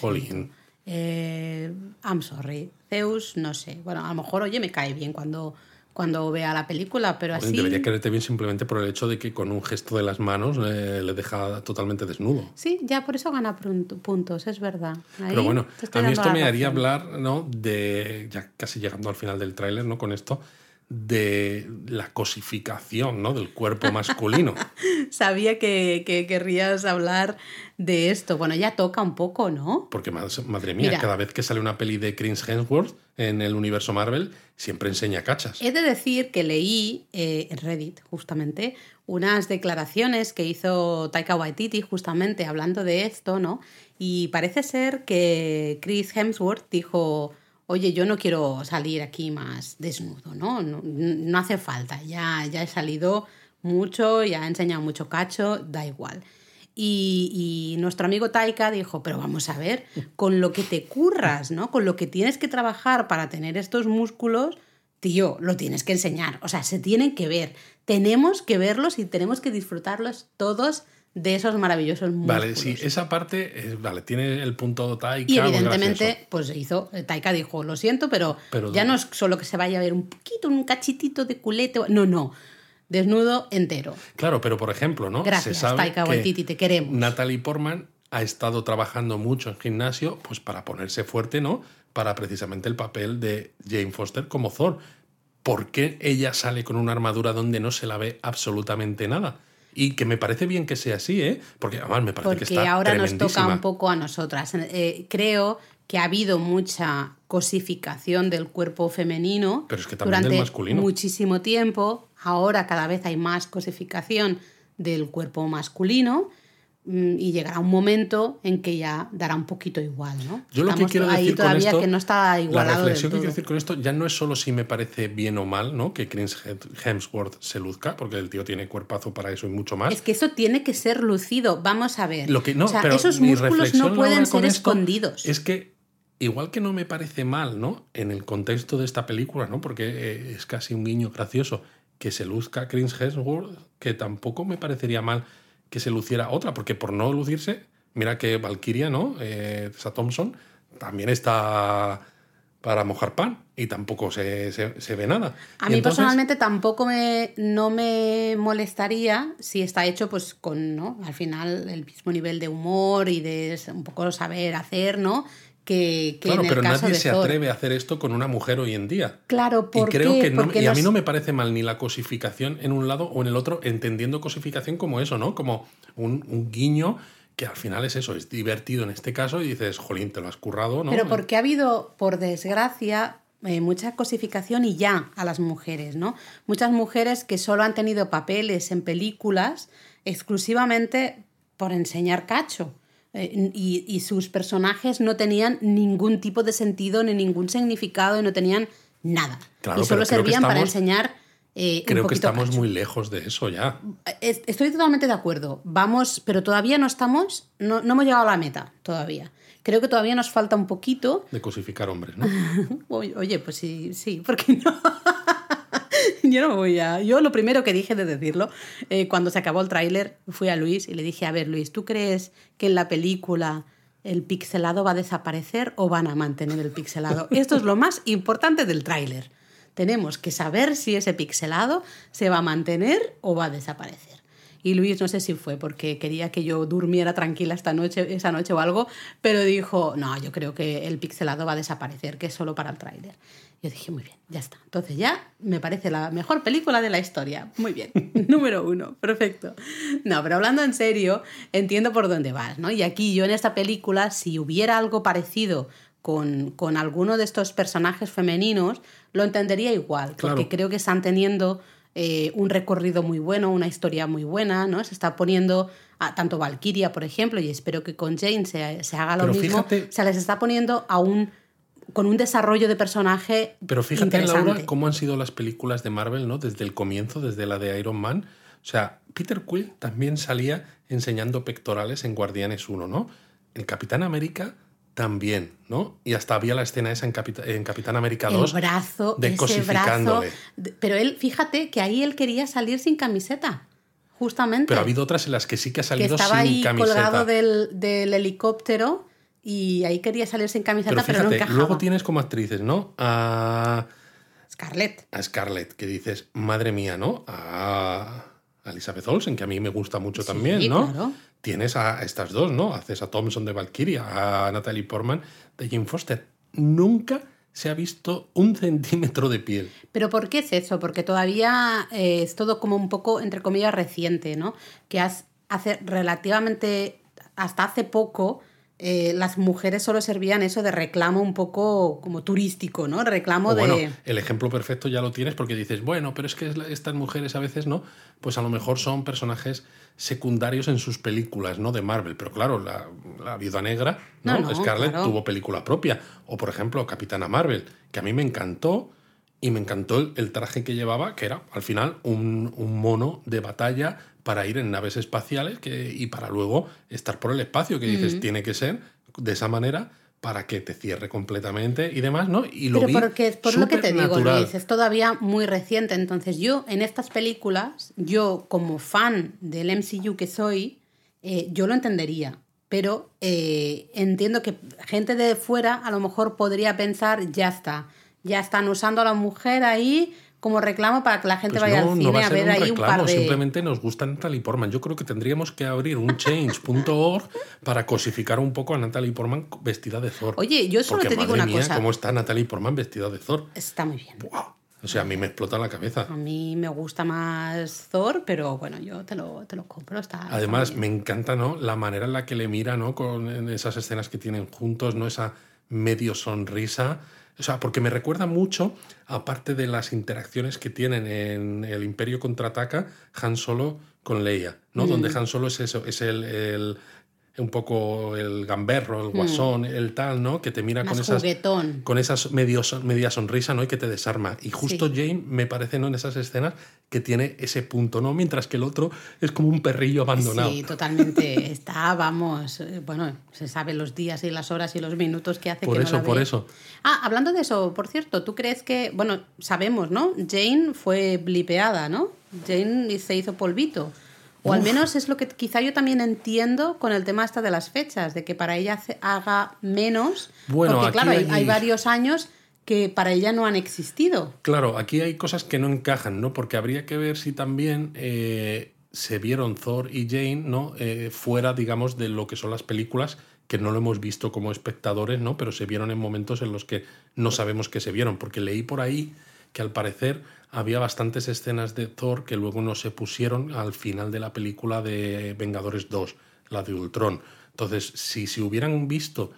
[SPEAKER 2] eh, I'm sorry. Zeus, no sé. Bueno, a lo mejor, oye, me cae bien cuando, cuando vea la película, pero así...
[SPEAKER 1] Debería quererte bien simplemente por el hecho de que con un gesto de las manos eh, le deja totalmente desnudo.
[SPEAKER 2] Sí, ya por eso gana puntos, es verdad.
[SPEAKER 1] pero bueno, a mí esto me haría hablar, ¿no? De, ya casi llegando al final del tráiler, ¿no? Con esto, de la cosificación ¿no? del cuerpo masculino.
[SPEAKER 2] Sabía que, querrías hablar de esto. Bueno, ya toca un poco, ¿no?
[SPEAKER 1] Porque, madre mía, cada vez que sale una peli de Chris Hemsworth en el universo Marvel, siempre enseña cachas.
[SPEAKER 2] He de decir que leí eh, en Reddit, justamente, unas declaraciones que hizo Taika Waititi, justamente hablando de esto, ¿no? Y parece ser que Chris Hemsworth dijo oye, yo no quiero salir aquí más desnudo, ¿no? No, hace falta, ya, ya he salido mucho, ya he enseñado mucho cacho, da igual. Y, nuestro amigo Taika dijo, pero vamos a ver, con lo que te curras, ¿no? Con lo que tienes que trabajar para tener estos músculos, tío, lo tienes que enseñar. O sea, se tienen que ver. Tenemos que verlos y tenemos que disfrutarlos todos de esos maravillosos músculos.
[SPEAKER 1] Vale, sí, esa parte, vale, tiene el punto Taika.
[SPEAKER 2] Y evidentemente, pues hizo, Taika dijo, lo siento, pero, ya no es solo que se vaya a ver un poquito, un cachitito de culete, no, no, desnudo entero.
[SPEAKER 1] Claro, pero por ejemplo, ¿no?
[SPEAKER 2] Gracias, se sabe Taika Waititi, te queremos.
[SPEAKER 1] Natalie Portman ha estado trabajando mucho en gimnasio, pues para ponerse fuerte, ¿no? Para precisamente el papel de Jane Foster como Thor. ¿Por qué ella sale con una armadura donde no se la ve absolutamente nada? Y que me parece bien que sea así, ¿eh? Porque además me parece que está
[SPEAKER 2] ahora nos toca un poco a nosotras. Eh, creo que ha habido mucha cosificación del cuerpo femenino
[SPEAKER 1] Pero es que durante masculino.
[SPEAKER 2] muchísimo tiempo. Ahora cada vez hay más cosificación del cuerpo masculino. Mm, y llegará un momento en que ya dará un poquito igual, ¿no?
[SPEAKER 1] Yo lo que quiero
[SPEAKER 2] ahí
[SPEAKER 1] decir con
[SPEAKER 2] todavía
[SPEAKER 1] esto,
[SPEAKER 2] que no está
[SPEAKER 1] la
[SPEAKER 2] igualado del
[SPEAKER 1] reflexión que quiero decir con esto ya no es solo si me parece bien o mal, ¿no? Que Chris Hemsworth se luzca, porque el tío tiene cuerpazo para eso y mucho más.
[SPEAKER 2] Es que eso tiene que ser lucido. Vamos a ver.
[SPEAKER 1] Lo que no,
[SPEAKER 2] o sea,
[SPEAKER 1] pero
[SPEAKER 2] esos músculos no pueden ser
[SPEAKER 1] con
[SPEAKER 2] escondidos.
[SPEAKER 1] Es que igual que no me parece mal, ¿no? En el contexto de esta película, ¿no? Porque eh, es casi un guiño gracioso que se luzca Chris Hemsworth, que tampoco me parecería mal que se luciera otra, porque por no lucirse, mira que Valkyria, ¿no? Eh, Tessa Thompson también está para mojar pan y tampoco se, se- se ve nada.
[SPEAKER 2] A mí
[SPEAKER 1] entonces-
[SPEAKER 2] personalmente tampoco me, no me molestaría si está hecho pues con, ¿no? Al final el mismo nivel de humor y de un poco saber hacer, ¿no? Que, que
[SPEAKER 1] Claro,
[SPEAKER 2] en el
[SPEAKER 1] pero
[SPEAKER 2] caso
[SPEAKER 1] nadie
[SPEAKER 2] de
[SPEAKER 1] se
[SPEAKER 2] Thor.
[SPEAKER 1] atreve a hacer esto con una mujer hoy en día.
[SPEAKER 2] Claro,
[SPEAKER 1] Y
[SPEAKER 2] ¿por
[SPEAKER 1] creo
[SPEAKER 2] qué?
[SPEAKER 1] que no,
[SPEAKER 2] Porque
[SPEAKER 1] y a mí no me parece mal ni la cosificación en un lado o en el otro, entendiendo cosificación como eso, ¿no? Como un, un guiño que al final es eso, es divertido en este caso y dices, jolín, te lo has currado, ¿no?
[SPEAKER 2] Pero porque ha habido, por desgracia, eh, mucha cosificación y ya a las mujeres, ¿no? Muchas mujeres que solo han tenido papeles en películas exclusivamente por enseñar cacho. Eh, y, y sus personajes no tenían ningún tipo de sentido ni ningún significado y no tenían nada.
[SPEAKER 1] Claro,
[SPEAKER 2] y solo servían para enseñar eh, un
[SPEAKER 1] Creo que estamos
[SPEAKER 2] cacho.
[SPEAKER 1] muy lejos de eso ya.
[SPEAKER 2] Es- Estoy totalmente de acuerdo. Vamos, pero todavía no estamos, no, no hemos llegado a la meta todavía. Creo que todavía nos falta un poquito.
[SPEAKER 1] De cosificar hombres, ¿no?
[SPEAKER 2] Oye, oye, pues sí, sí, ¿por qué no? yo no voy a. Yo lo primero que dije de decirlo, eh, cuando se acabó el tráiler, fui a Luis y le dije: A ver, Luis, ¿tú crees que en la película el pixelado va a desaparecer o van a mantener el pixelado? Esto es lo más importante del tráiler. Tenemos que saber si ese pixelado se va a mantener o va a desaparecer. Y Luis, no sé si fue porque quería que yo durmiera tranquila esta noche, esa noche o algo, pero dijo, no, yo creo que el pixelado va a desaparecer, que es solo para el tráiler. Yo dije, muy bien, ya está. Entonces ya me parece la mejor película de la historia. Muy bien. Número uno, perfecto. No, pero hablando en serio, entiendo por dónde vas, ¿no? Y aquí yo en esta película, si hubiera algo parecido con, con alguno de estos personajes femeninos, lo entendería igual, porque
[SPEAKER 1] Claro.
[SPEAKER 2] creo que están teniendo eh, un recorrido muy bueno, una historia muy buena, ¿no? Se está poniendo a tanto Valkyria, por ejemplo, y espero que con Jane se, se haga lo
[SPEAKER 1] Pero
[SPEAKER 2] mismo,
[SPEAKER 1] fíjate-
[SPEAKER 2] se les está poniendo a un con un desarrollo de personaje
[SPEAKER 1] Pero fíjate. Laura, cómo han sido las películas de Marvel, ¿no? Desde el comienzo, desde la de Iron Man. O sea, Peter Quill también salía enseñando pectorales en Guardianes 1, ¿no? El Capitán América también, ¿no? Y hasta había la escena esa en, Capitán América 2
[SPEAKER 2] el brazo,
[SPEAKER 1] de
[SPEAKER 2] ese brazo. Pero él, fíjate que ahí él quería salir sin camiseta, justamente.
[SPEAKER 1] Pero ha habido otras en las que sí que ha
[SPEAKER 2] que
[SPEAKER 1] salido
[SPEAKER 2] estaba
[SPEAKER 1] sin
[SPEAKER 2] ahí
[SPEAKER 1] camiseta.
[SPEAKER 2] colgado del, del helicóptero y ahí quería salir sin camiseta,
[SPEAKER 1] Pero
[SPEAKER 2] pero, no
[SPEAKER 1] fíjate,
[SPEAKER 2] encajaba.
[SPEAKER 1] luego tienes como actrices, ¿no? A,
[SPEAKER 2] Scarlett.
[SPEAKER 1] a Scarlett, que dices, madre mía, ¿no? A a Elizabeth Olsen, que a mí me gusta mucho
[SPEAKER 2] Sí,
[SPEAKER 1] también, ¿no?
[SPEAKER 2] claro.
[SPEAKER 1] Tienes a estas dos, ¿no? Haces a Thompson de Valkyria, a Natalie Portman de Jane Foster. Nunca se ha visto un centímetro de piel.
[SPEAKER 2] Pero ¿por qué es eso? Porque todavía eh, es todo como un poco, entre comillas, reciente, ¿no? Que has- hace relativamente, hasta hace poco, eh, las mujeres solo servían eso de reclamo un poco como turístico, ¿no? Reclamo
[SPEAKER 1] O bueno,
[SPEAKER 2] de...
[SPEAKER 1] el ejemplo perfecto ya lo tienes porque dices, bueno, pero es que estas mujeres a veces, ¿no? Pues a lo mejor son personajes secundarios en sus películas, ¿no? De Marvel. Pero claro, la, la Viuda Negra, ¿no?
[SPEAKER 2] No, no,
[SPEAKER 1] Scarlett
[SPEAKER 2] claro.
[SPEAKER 1] tuvo película propia. O por ejemplo, Capitana Marvel, que a mí me encantó. Y me encantó el, el traje que llevaba, que era al final un, un mono de batalla para ir en naves espaciales que, y para luego estar por el espacio, que dices, tiene que ser de esa manera para que te cierre completamente y demás, ¿no? Y lo
[SPEAKER 2] Pero
[SPEAKER 1] vi
[SPEAKER 2] porque, por lo que te digo. Luis, es todavía muy reciente. Entonces yo en estas películas, yo como fan del MCU que soy, eh, yo lo entendería. Pero eh, entiendo que gente de fuera a lo mejor podría pensar, ya está, ya están usando a la mujer ahí como reclamo para que la gente
[SPEAKER 1] Pues
[SPEAKER 2] vaya
[SPEAKER 1] no,
[SPEAKER 2] al
[SPEAKER 1] no
[SPEAKER 2] cine
[SPEAKER 1] va a
[SPEAKER 2] a, ver
[SPEAKER 1] un
[SPEAKER 2] ahí un
[SPEAKER 1] reclamo,
[SPEAKER 2] par de...
[SPEAKER 1] simplemente nos gusta Natalie Portman. Yo creo que tendríamos que abrir un change.org para cosificar un poco a Natalie Portman vestida de Thor.
[SPEAKER 2] Oye, yo solo
[SPEAKER 1] Porque,
[SPEAKER 2] te digo
[SPEAKER 1] madre
[SPEAKER 2] una
[SPEAKER 1] mía,
[SPEAKER 2] cosa.
[SPEAKER 1] ¿Cómo está Natalie Portman vestida de Thor?
[SPEAKER 2] Está muy bien.
[SPEAKER 1] ¡Buah! O sea, a mí me explota la cabeza.
[SPEAKER 2] A mí me gusta más Thor, pero bueno, yo te lo, te lo compro. Está,
[SPEAKER 1] Además, me encanta, ¿no? La manera en la que le mira, ¿no? Con esas escenas que tienen juntos, ¿no? Esa medio sonrisa. O sea, porque me recuerda mucho, aparte de las interacciones que tienen en El Imperio contraataca, Han Solo con Leia, ¿no? Donde Han Solo es eso, es el, el un poco el gamberro, el guasón, el tal, ¿no? Que te mira con esas, con esas medio, media sonrisa, ¿no? Y que te desarma. Y justo Jane me parece, ¿no? En esas escenas que tiene ese punto, ¿no? Mientras que el otro es como un perrillo abandonado.
[SPEAKER 2] Sí, totalmente. Está, vamos, eh, bueno, se sabe los días y las horas y los minutos que hace
[SPEAKER 1] por
[SPEAKER 2] que
[SPEAKER 1] eso,
[SPEAKER 2] no
[SPEAKER 1] por eso.
[SPEAKER 2] Ah, hablando de eso, por cierto, ¿tú crees que, bueno, sabemos, ¿no? Jane fue blipeada, ¿no? Jane se hizo polvito. O al menos es lo que quizá yo también entiendo con el tema hasta de las fechas, de que para ella haga menos. Bueno, porque claro, hay, varios años que para ella no han existido.
[SPEAKER 1] Claro, aquí hay cosas que no encajan, ¿no? Porque habría que ver si también eh, se vieron Thor y Jane, ¿no? Eh, fuera, digamos, de lo que son las películas, que no lo hemos visto como espectadores, ¿no? Pero se vieron en momentos en los que no sabemos que se vieron, porque leí por ahí que al parecer había bastantes escenas de Thor que luego no se pusieron al final de la película de Vengadores 2, la de Ultron. Entonces, si se hubieran visto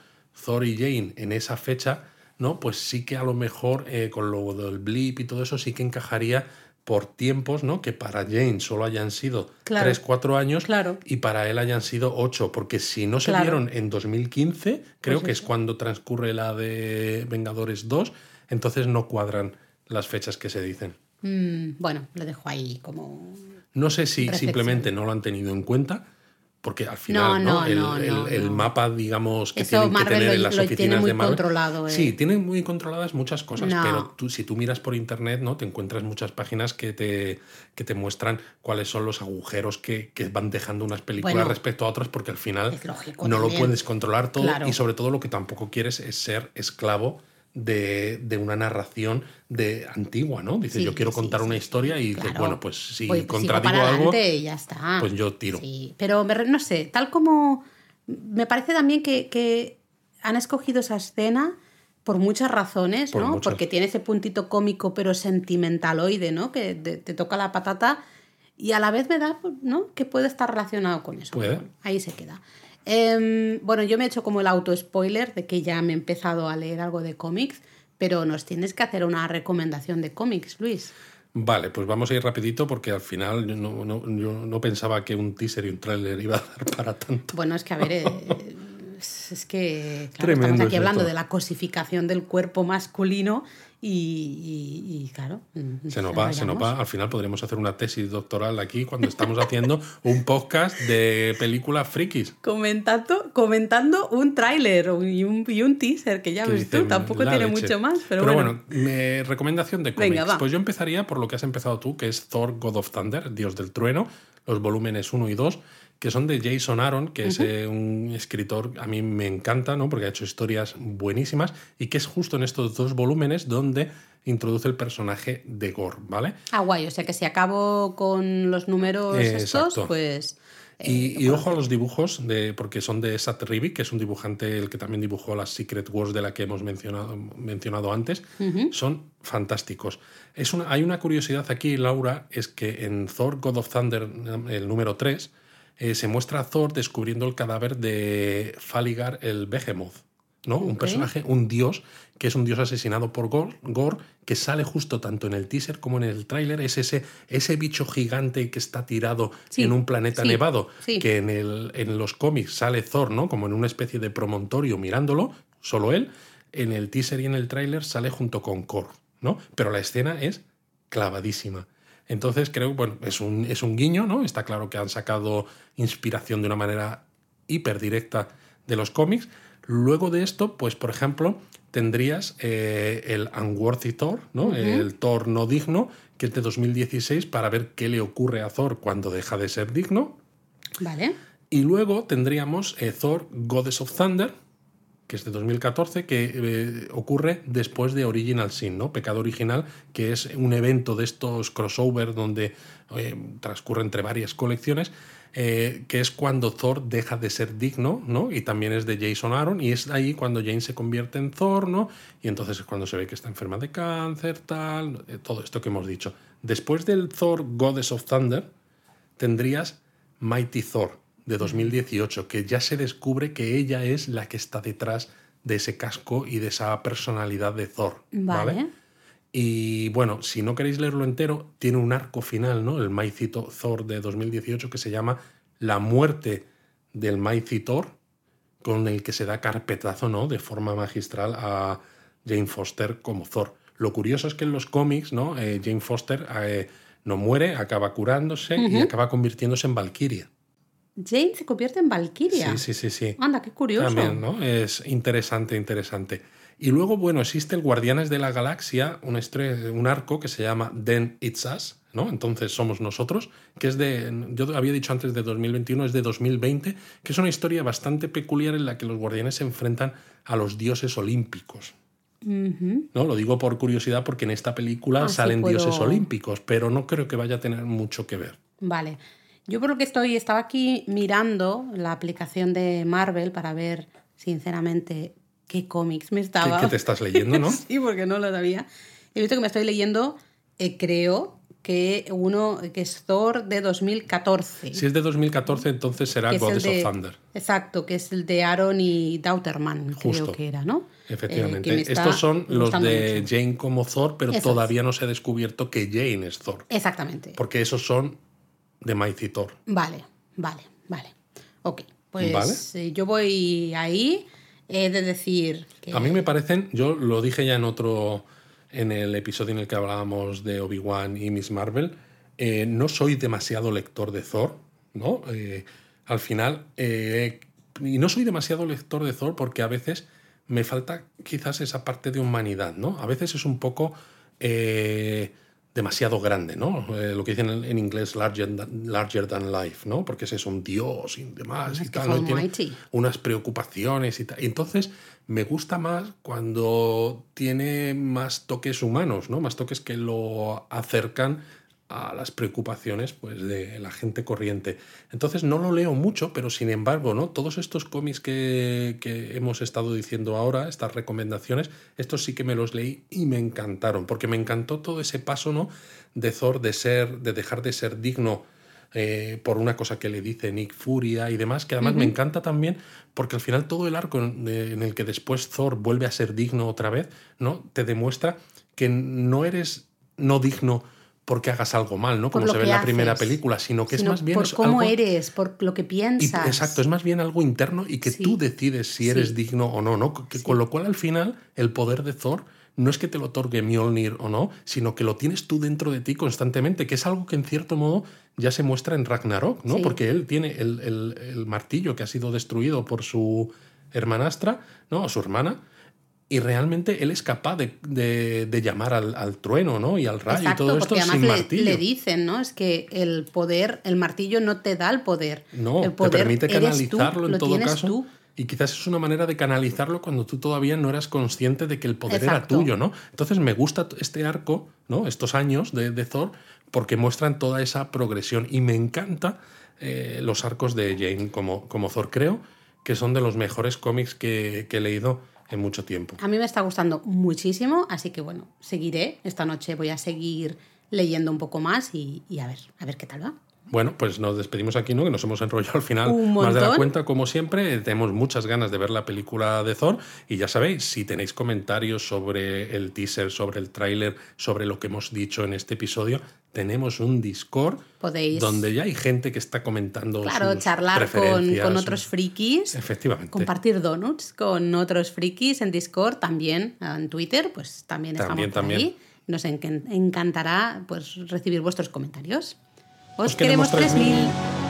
[SPEAKER 1] Thor y Jane en esa fecha, ¿no? Pues sí que a lo mejor eh, con lo del blip y todo eso sí que encajaría por tiempos, ¿no? Que para Jane solo hayan sido 3, 4 años y para él hayan sido 8, porque si no se vieron en 2015, creo pues que es cuando transcurre la de Vengadores 2, entonces no cuadran las fechas que se dicen.
[SPEAKER 2] Mm, bueno, lo dejo ahí como...
[SPEAKER 1] No sé si simplemente no lo han tenido en cuenta, porque al final no, el, mapa, digamos, que tienen que tener en las oficinas de Marvel. Controlado, eh. Sí, tienen muy controladas muchas cosas, pero tú, si tú miras por internet, ¿no? Te encuentras muchas páginas que te, que te muestran cuáles son los agujeros que, que van dejando unas películas respecto a otras, porque al final no lo puedes controlar todo y sobre todo lo que tampoco quieres es ser esclavo de, de, una narración de antigua, ¿no? Dice, yo quiero contar una historia y dices, bueno, pues si pues, contradigo algo,
[SPEAKER 2] ya está.
[SPEAKER 1] pues yo tiro.
[SPEAKER 2] pero no sé, tal como me parece también que, que han escogido esa escena por muchas razones, ¿no? Porque tiene ese puntito cómico pero sentimentaloide, ¿no? Que te, toca la patata y a la vez me da, ¿no? Que puede estar relacionado con eso. ahí se queda. Em, bueno, yo me he hecho como el auto-spoiler de que ya me he empezado a leer algo de cómics, pero nos tienes que hacer una recomendación de cómics, Luis.
[SPEAKER 1] Vale, pues vamos a ir rapidito porque al final yo no, no, pensaba que un teaser y un tráiler iba a dar para tanto.
[SPEAKER 2] Bueno, es que a ver, eh, es que estamos aquí hablando de la cosificación del cuerpo masculino y, claro.
[SPEAKER 1] Mm, se nos va, se nos va. Al final podremos hacer una tesis doctoral aquí cuando estamos haciendo un podcast de películas frikis.
[SPEAKER 2] Comentando, comentando un tráiler y un, y un teaser, que ya ves tú, tampoco tiene mucho más. Pero, bueno,
[SPEAKER 1] recomendación de cómics. pues yo empezaría por lo que has empezado tú, que es Thor God of Thunder, Dios del Trueno, los volúmenes 1 y 2 que son de Jason Aaron, que es eh, un escritor, a mí me encanta, ¿no? porque ha hecho historias buenísimas, y que es justo en estos dos volúmenes donde introduce el personaje de Gore, ¿vale?
[SPEAKER 2] Ah, guay, o sea que si acabo con los números estos, pues...
[SPEAKER 1] Eh, y, ojo a los dibujos, de, porque son de Sat Rivik, que es un dibujante el que también dibujó las Secret Wars de la que hemos mencionado, mencionado antes. Son fantásticos. Es una, hay una curiosidad aquí, Laura, es que en Thor God of Thunder, el número 3, eh, se muestra a Thor descubriendo el cadáver de Faligar el Behemoth, ¿no? Un personaje, un dios, que es un dios asesinado por Gore, que sale justo tanto en el teaser como en el tráiler. Es ese, ese bicho gigante que está tirado en un planeta nevado, que en, el, en los cómics sale Thor, ¿no? Como en una especie de promontorio mirándolo, solo él. En el teaser y en el tráiler sale junto con Kor, ¿no? Pero la escena es clavadísima. Entonces creo, bueno, es un, es un guiño, ¿no? Está claro que han sacado inspiración de una manera hiper directa de los cómics. Luego de esto, pues por ejemplo, tendrías eh, el Unworthy Thor, ¿no? El Thor no digno, que es de 2016, para ver qué le ocurre a Thor cuando deja de ser digno.
[SPEAKER 2] Vale.
[SPEAKER 1] Y luego tendríamos eh, Thor Goddess of Thunder, que es de 2014, que eh, ocurre después de Original Sin, ¿no? Pecado Original, que es un evento de estos crossover donde eh, transcurre entre varias colecciones, eh, que es cuando Thor deja de ser digno, ¿no? Y también es de Jason Aaron, y es ahí cuando Jane se convierte en Thor, ¿no? Y entonces es cuando se ve que está enferma de cáncer, tal, todo esto que hemos dicho. Después del Thor Goddess of Thunder, tendrías Mighty Thor, de 2018, que ya se descubre que ella es la que está detrás de ese casco y de esa personalidad de Thor. Vale. Y bueno, si no queréis leerlo entero, tiene un arco final, ¿no? El Mighty Thor de 2018 que se llama La muerte del Thor, con el que se da carpetazo, ¿no? De forma magistral a Jane Foster como Thor. Lo curioso es que en los cómics, ¿no? Eh, Jane Foster eh, no muere, acaba curándose y acaba convirtiéndose en Valkyria.
[SPEAKER 2] Jane se convierte en Valkyria.
[SPEAKER 1] Sí, sí, sí, sí.
[SPEAKER 2] Anda, qué curioso.
[SPEAKER 1] También, ¿no? Es interesante, interesante. Y luego, bueno, existe el Guardianes de la Galaxia, un, un arco que se llama Then It's Us, ¿no? Entonces somos nosotros, que es de, yo había dicho antes de 2021, es de 2020, que es una historia bastante peculiar en la que los guardianes se enfrentan a los dioses olímpicos. ¿No? Lo digo por curiosidad porque en esta película ah, salen dioses olímpicos, pero no creo que vaya a tener mucho que ver.
[SPEAKER 2] Vale. Yo por lo que estoy, estaba aquí mirando la aplicación de Marvel para ver, sinceramente, qué cómics me estaba.
[SPEAKER 1] ¿Qué, te estás leyendo, no?
[SPEAKER 2] sí, porque no lo sabía. He visto que me estoy leyendo, eh, creo, que uno que es Thor de 2014.
[SPEAKER 1] Si es de 2014, entonces será Goddess of Thunder.
[SPEAKER 2] Exacto, que es el de Aaron y Dauterman, creo que era, ¿no?
[SPEAKER 1] Efectivamente. Eh, Estos son los de Jane como Thor, pero todavía no se ha descubierto que Jane es Thor.
[SPEAKER 2] Exactamente.
[SPEAKER 1] Porque esos son de Thor.
[SPEAKER 2] Vale, vale, vale. Ok, pues eh, yo voy ahí. He de decir
[SPEAKER 1] A mí me parecen, yo lo dije ya en otro, en el episodio en el que hablábamos de Obi-Wan y Miss Marvel, eh, no soy demasiado lector de Thor, ¿no? Eh, al final, y no soy demasiado lector de Thor porque a veces me falta quizás esa parte de humanidad, ¿no? A veces es un poco demasiado grande, ¿no? Eh, lo que dicen en, inglés larger than, larger than, life, ¿no? Porque ese es un dios y demás y tal, tiene unas preocupaciones y tal. Y entonces me gusta más cuando tiene más toques humanos, ¿no? Más toques que lo acercan a las preocupaciones pues, de la gente corriente. Entonces no lo leo mucho, pero sin embargo, ¿no? Todos estos cómics que, que, hemos estado diciendo ahora, estas recomendaciones, estos sí que me los leí y me encantaron, porque me encantó todo ese paso ¿no? de Thor de ser, de dejar de ser digno eh, por una cosa que le dice Nick Furia y demás, que además me encanta también porque al final todo el arco en, en el que después Thor vuelve a ser digno otra vez, ¿no? Te demuestra que no eres no digno porque hagas algo mal, ¿no? Como se ve en la primera película, sino que es más bien...
[SPEAKER 2] Por cómo eres, por lo que piensas.
[SPEAKER 1] exacto, es más bien algo interno y que tú decides si eres digno o no, ¿no? Con lo cual al final el poder de Thor no es que te lo otorgue Mjolnir o no, sino que lo tienes tú dentro de ti constantemente, que es algo que en cierto modo ya se muestra en Ragnarok, ¿no? Porque él tiene el, el, martillo que ha sido destruido por su hermanastra, ¿no? O su hermana, y realmente él es capaz de, llamar al, trueno, ¿no? Y al rayo y todo esto sin
[SPEAKER 2] le,
[SPEAKER 1] martillo.
[SPEAKER 2] Le dicen, ¿no? Es que el poder, el martillo no te da el poder.
[SPEAKER 1] No,
[SPEAKER 2] el
[SPEAKER 1] poder te permite canalizarlo en todo caso. Y quizás es una manera de canalizarlo cuando tú todavía no eras consciente de que el poder era tuyo, ¿no? Entonces me gusta este arco, ¿no? Estos años de, Thor, porque muestran toda esa progresión. Y me encanta eh, los arcos de Jane como, como Thor. Creo que son de los mejores cómics que he leído en mucho tiempo.
[SPEAKER 2] A mí me está gustando muchísimo, así que bueno, seguiré. Esta noche voy a seguir leyendo un poco más y, a ver, a ver qué tal va.
[SPEAKER 1] Bueno, pues nos despedimos aquí, ¿no? Que nos hemos enrollado al final más de la cuenta, como siempre. Tenemos muchas ganas de ver la película de Thor. Y ya sabéis, si tenéis comentarios sobre el teaser, sobre el tráiler, sobre lo que hemos dicho en este episodio, tenemos un Discord donde ya hay gente que está comentando.
[SPEAKER 2] Claro, charlar con, otros frikis.
[SPEAKER 1] Efectivamente.
[SPEAKER 2] Compartir donuts con otros frikis en Discord, también en Twitter, pues también, estamos también. ahí. Nos encantará pues, recibir vuestros comentarios. Os, queremos 3000.